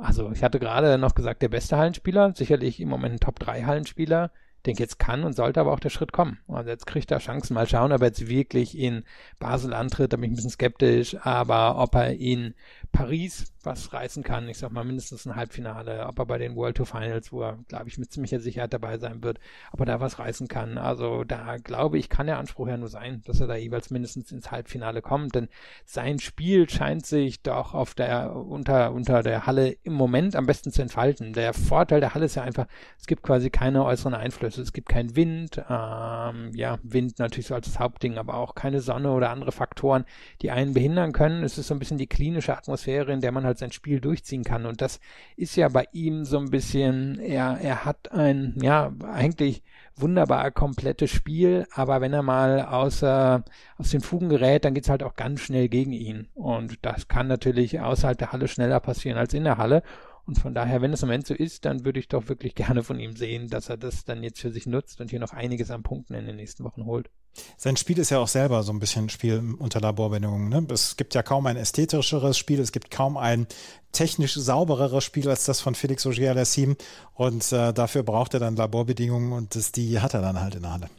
also ich hatte gerade noch gesagt, der beste Hallenspieler, sicherlich im Moment ein Top 3 Hallenspieler denke, jetzt kann und sollte aber auch der Schritt kommen. Also jetzt kriegt er Chancen. Mal schauen, ob er jetzt wirklich in Basel antritt. Da bin ich ein bisschen skeptisch. Aber ob er in Paris was reißen kann, ich sag mal mindestens ein Halbfinale, ob er bei den World Tour Finals, wo er, glaube ich, mit ziemlicher Sicherheit dabei sein wird, ob er da was reißen kann. Also da glaube ich, kann der Anspruch ja nur sein, dass er da jeweils mindestens ins Halbfinale kommt, denn sein Spiel scheint sich doch auf der, unter, unter der Halle im Moment am besten zu entfalten. Der Vorteil der Halle ist ja einfach, es gibt quasi keine äußeren Einflüsse. Es gibt keinen Wind, ähm, ja, Wind natürlich so als das Hauptding, aber auch keine Sonne oder andere Faktoren, die einen behindern können. Es ist so ein bisschen die klinische Atmosphäre Atmosphäre, in der man halt sein Spiel durchziehen kann. Und das ist ja bei ihm so ein bisschen, er, er hat ein, ja, eigentlich wunderbar komplettes Spiel, aber wenn er mal außer, aus den Fugen gerät, dann geht's halt auch ganz schnell gegen ihn. Und das kann natürlich außerhalb der Halle schneller passieren als in der Halle. Und von daher, wenn es im Moment so ist, dann würde ich doch wirklich (laughs) gerne von ihm sehen, dass er das dann jetzt für sich nutzt und hier noch einiges an Punkten in den nächsten Wochen holt. Sein Spiel ist ja auch selber so ein bisschen Spiel unter Laborbedingungen. Ne? Es gibt ja kaum ein ästhetischeres Spiel, es gibt kaum ein technisch saubereres Spiel als das von Felix Auger-Aliassime und äh, dafür braucht er dann Laborbedingungen und das, die hat er dann halt in der Halle.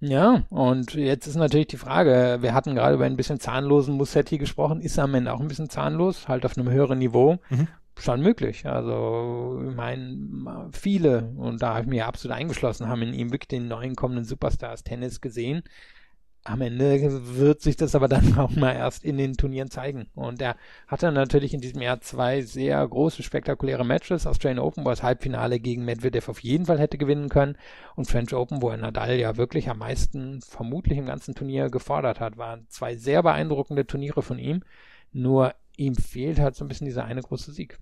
Ja, und jetzt ist natürlich die Frage, wir hatten gerade über ein bisschen zahnlosen Mussetti gesprochen, ist er am Ende auch ein bisschen zahnlos, halt auf einem höheren Niveau. Mhm schon möglich. Also, ich meine, viele, und da habe ich mich absolut eingeschlossen, haben in ihm wirklich den neuen kommenden Superstars Tennis gesehen. Am Ende wird sich das aber dann (laughs) auch mal erst in den Turnieren zeigen. Und er hatte natürlich in diesem Jahr zwei sehr große, spektakuläre Matches. Australian Open, wo er das Halbfinale gegen Medvedev auf jeden Fall hätte gewinnen können. Und French Open, wo er Nadal ja wirklich am meisten vermutlich im ganzen Turnier gefordert hat. Waren zwei sehr beeindruckende Turniere von ihm. Nur ihm fehlt halt so ein bisschen dieser eine große Sieg.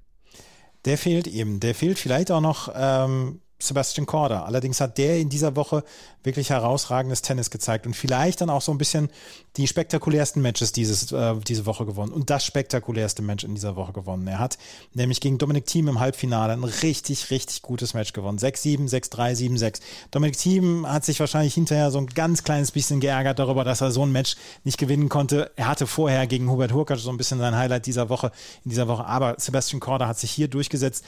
Der fehlt ihm. Der fehlt vielleicht auch noch ähm, Sebastian Korda. Allerdings hat der in dieser Woche wirklich herausragendes Tennis gezeigt und vielleicht dann auch so ein bisschen die spektakulärsten Matches dieses, äh, diese Woche gewonnen und das spektakulärste Match in dieser Woche gewonnen. Er hat nämlich gegen Dominik Thiem im Halbfinale ein richtig, richtig gutes Match gewonnen. 6-7, 6-3, 7-6. Dominik Thiem hat sich wahrscheinlich hinterher so ein ganz kleines bisschen geärgert darüber, dass er so ein Match nicht gewinnen konnte. Er hatte vorher gegen Hubert Hurkacz so ein bisschen sein Highlight dieser Woche, in dieser Woche, aber Sebastian Korda hat sich hier durchgesetzt.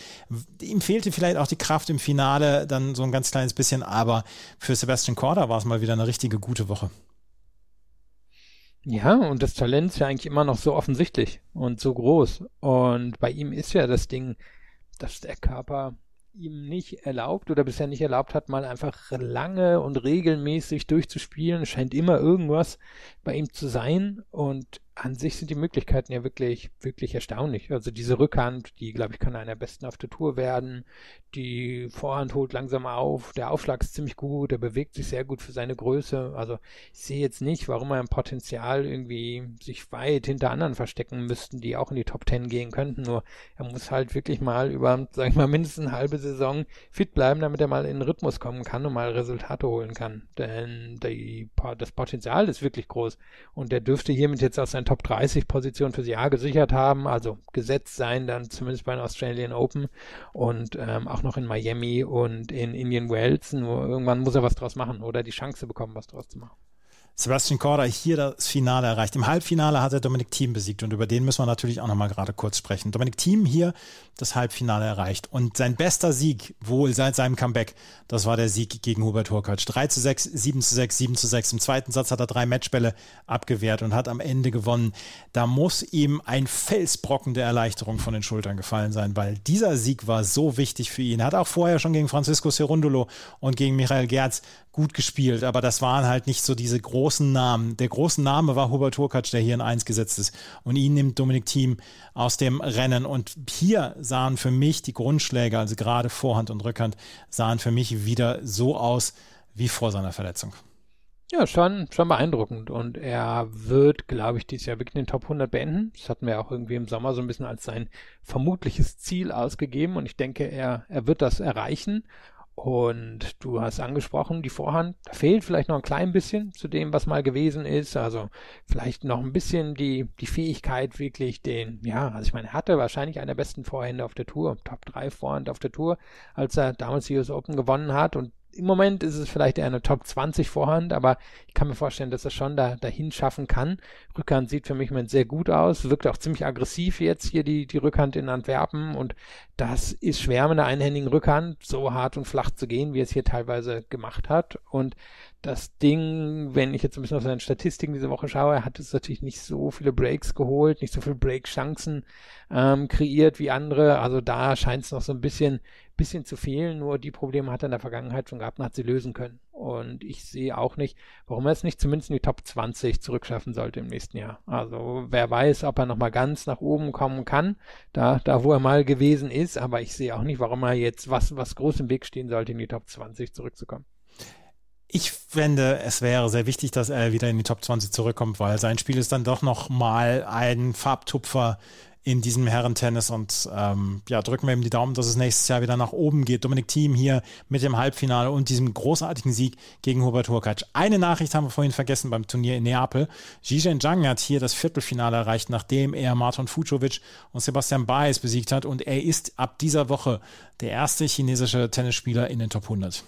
Ihm fehlte vielleicht auch die Kraft im Finale, dann so ein ganz kleines bisschen, aber für Sebastian Korda war es mal wieder eine richtige gute Woche. Ja, und das Talent ist ja eigentlich immer noch so offensichtlich und so groß. Und bei ihm ist ja das Ding, dass der Körper ihm nicht erlaubt oder bisher nicht erlaubt hat, mal einfach lange und regelmäßig durchzuspielen. Scheint immer irgendwas bei ihm zu sein und an sich sind die Möglichkeiten ja wirklich, wirklich erstaunlich. Also diese Rückhand, die, glaube ich, kann einer der besten auf der Tour werden. Die Vorhand holt langsam auf. Der Aufschlag ist ziemlich gut. Er bewegt sich sehr gut für seine Größe. Also ich sehe jetzt nicht, warum er im Potenzial irgendwie sich weit hinter anderen verstecken müssten, die auch in die Top Ten gehen könnten. Nur er muss halt wirklich mal über, sag ich mal, mindestens eine halbe Saison fit bleiben, damit er mal in den Rhythmus kommen kann und mal Resultate holen kann. Denn die, das Potenzial ist wirklich groß. Und er dürfte hiermit jetzt aus seinen Top 30 Position fürs Jahr gesichert haben, also gesetzt sein dann zumindest bei den Australian Open und ähm, auch noch in Miami und in Indian Wells. Nur irgendwann muss er was draus machen oder die Chance bekommen, was draus zu machen. Sebastian Korda hier das Finale erreicht. Im Halbfinale hat er Dominik Thiem besiegt und über den müssen wir natürlich auch nochmal gerade kurz sprechen. Dominik Thiem hier das Halbfinale erreicht und sein bester Sieg wohl seit seinem Comeback, das war der Sieg gegen Hubert Hurkacz. 3 zu 6, 7 zu 6, 7 zu 6. Im zweiten Satz hat er drei Matchbälle abgewehrt und hat am Ende gewonnen. Da muss ihm ein Felsbrocken der Erleichterung von den Schultern gefallen sein, weil dieser Sieg war so wichtig für ihn. Er hat auch vorher schon gegen Francisco Cerundolo und gegen Michael Gerz gut gespielt, aber das waren halt nicht so diese großen Namen. Der große Name war Hubert Hurkacz, der hier in Eins gesetzt ist. Und ihn nimmt Dominik Thiem aus dem Rennen. Und hier sahen für mich die Grundschläge, also gerade Vorhand und Rückhand, sahen für mich wieder so aus wie vor seiner Verletzung. Ja, schon, schon beeindruckend. Und er wird, glaube ich, dieses Jahr wirklich den Top 100 beenden. Das hatten wir auch irgendwie im Sommer so ein bisschen als sein vermutliches Ziel ausgegeben. Und ich denke, er, er wird das erreichen. Und du hast angesprochen, die Vorhand, da fehlt vielleicht noch ein klein bisschen zu dem, was mal gewesen ist. Also vielleicht noch ein bisschen die, die Fähigkeit, wirklich den, ja, also ich meine, er hatte wahrscheinlich einer der besten Vorhände auf der Tour, Top 3 Vorhand auf der Tour, als er damals die US Open gewonnen hat. Und im Moment ist es vielleicht eher eine Top 20 Vorhand, aber ich kann mir vorstellen, dass er schon da dahin schaffen kann. Rückhand sieht für mich im Moment sehr gut aus, wirkt auch ziemlich aggressiv jetzt hier die, die Rückhand in Antwerpen und das ist schwer mit einer einhändigen Rückhand so hart und flach zu gehen, wie es hier teilweise gemacht hat und das Ding, wenn ich jetzt ein bisschen auf seine Statistiken diese Woche schaue, er hat es natürlich nicht so viele Breaks geholt, nicht so viele Break-Chancen ähm, kreiert wie andere. Also da scheint es noch so ein bisschen, bisschen zu fehlen. Nur die Probleme hat er in der Vergangenheit schon gehabt und hat sie lösen können. Und ich sehe auch nicht, warum er es nicht zumindest in die Top 20 zurückschaffen sollte im nächsten Jahr. Also wer weiß, ob er nochmal ganz nach oben kommen kann, da, da wo er mal gewesen ist. Aber ich sehe auch nicht, warum er jetzt was, was groß im Weg stehen sollte, in die Top 20 zurückzukommen. Ich fände, es wäre sehr wichtig, dass er wieder in die Top 20 zurückkommt, weil sein Spiel ist dann doch noch mal ein Farbtupfer in diesem Herrentennis und ähm, ja, drücken wir ihm die Daumen, dass es nächstes Jahr wieder nach oben geht. Dominik Thiem hier mit dem Halbfinale und diesem großartigen Sieg gegen Hubert Hurkacz. Eine Nachricht haben wir vorhin vergessen beim Turnier in Neapel. Zhizhen Zhang hat hier das Viertelfinale erreicht, nachdem er Marton Fucovic und Sebastian Baez besiegt hat und er ist ab dieser Woche der erste chinesische Tennisspieler in den Top 100.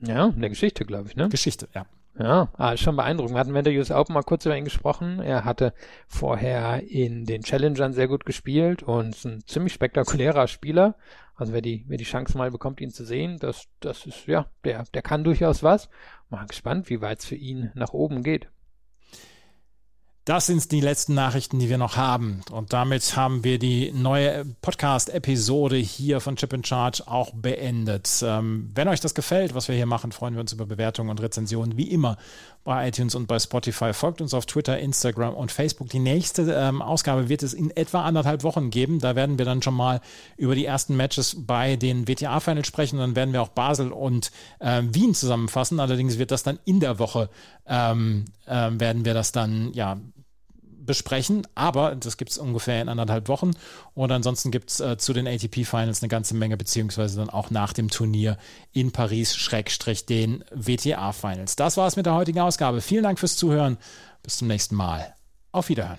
Ja, in der Geschichte, glaube ich, ne? Geschichte, ja. Ja, ah, schon beeindruckend. Wir hatten während der US Open mal kurz über ihn gesprochen. Er hatte vorher in den Challengern sehr gut gespielt und ist ein ziemlich spektakulärer Spieler. Also wer die, wer die Chance mal bekommt, ihn zu sehen, das, das ist, ja, der, der kann durchaus was. Mal gespannt, wie weit es für ihn nach oben geht. Das sind die letzten Nachrichten, die wir noch haben. Und damit haben wir die neue Podcast-Episode hier von Chip in Charge auch beendet. Ähm, wenn euch das gefällt, was wir hier machen, freuen wir uns über Bewertungen und Rezensionen, wie immer bei iTunes und bei Spotify. Folgt uns auf Twitter, Instagram und Facebook. Die nächste ähm, Ausgabe wird es in etwa anderthalb Wochen geben. Da werden wir dann schon mal über die ersten Matches bei den WTA-Finals sprechen. Dann werden wir auch Basel und äh, Wien zusammenfassen. Allerdings wird das dann in der Woche, ähm, äh, werden wir das dann, ja, besprechen, aber das gibt es ungefähr in anderthalb Wochen. Und ansonsten gibt es äh, zu den ATP-Finals eine ganze Menge, beziehungsweise dann auch nach dem Turnier in Paris, Schrägstrich den WTA-Finals. Das war es mit der heutigen Ausgabe. Vielen Dank fürs Zuhören. Bis zum nächsten Mal. Auf Wiederhören.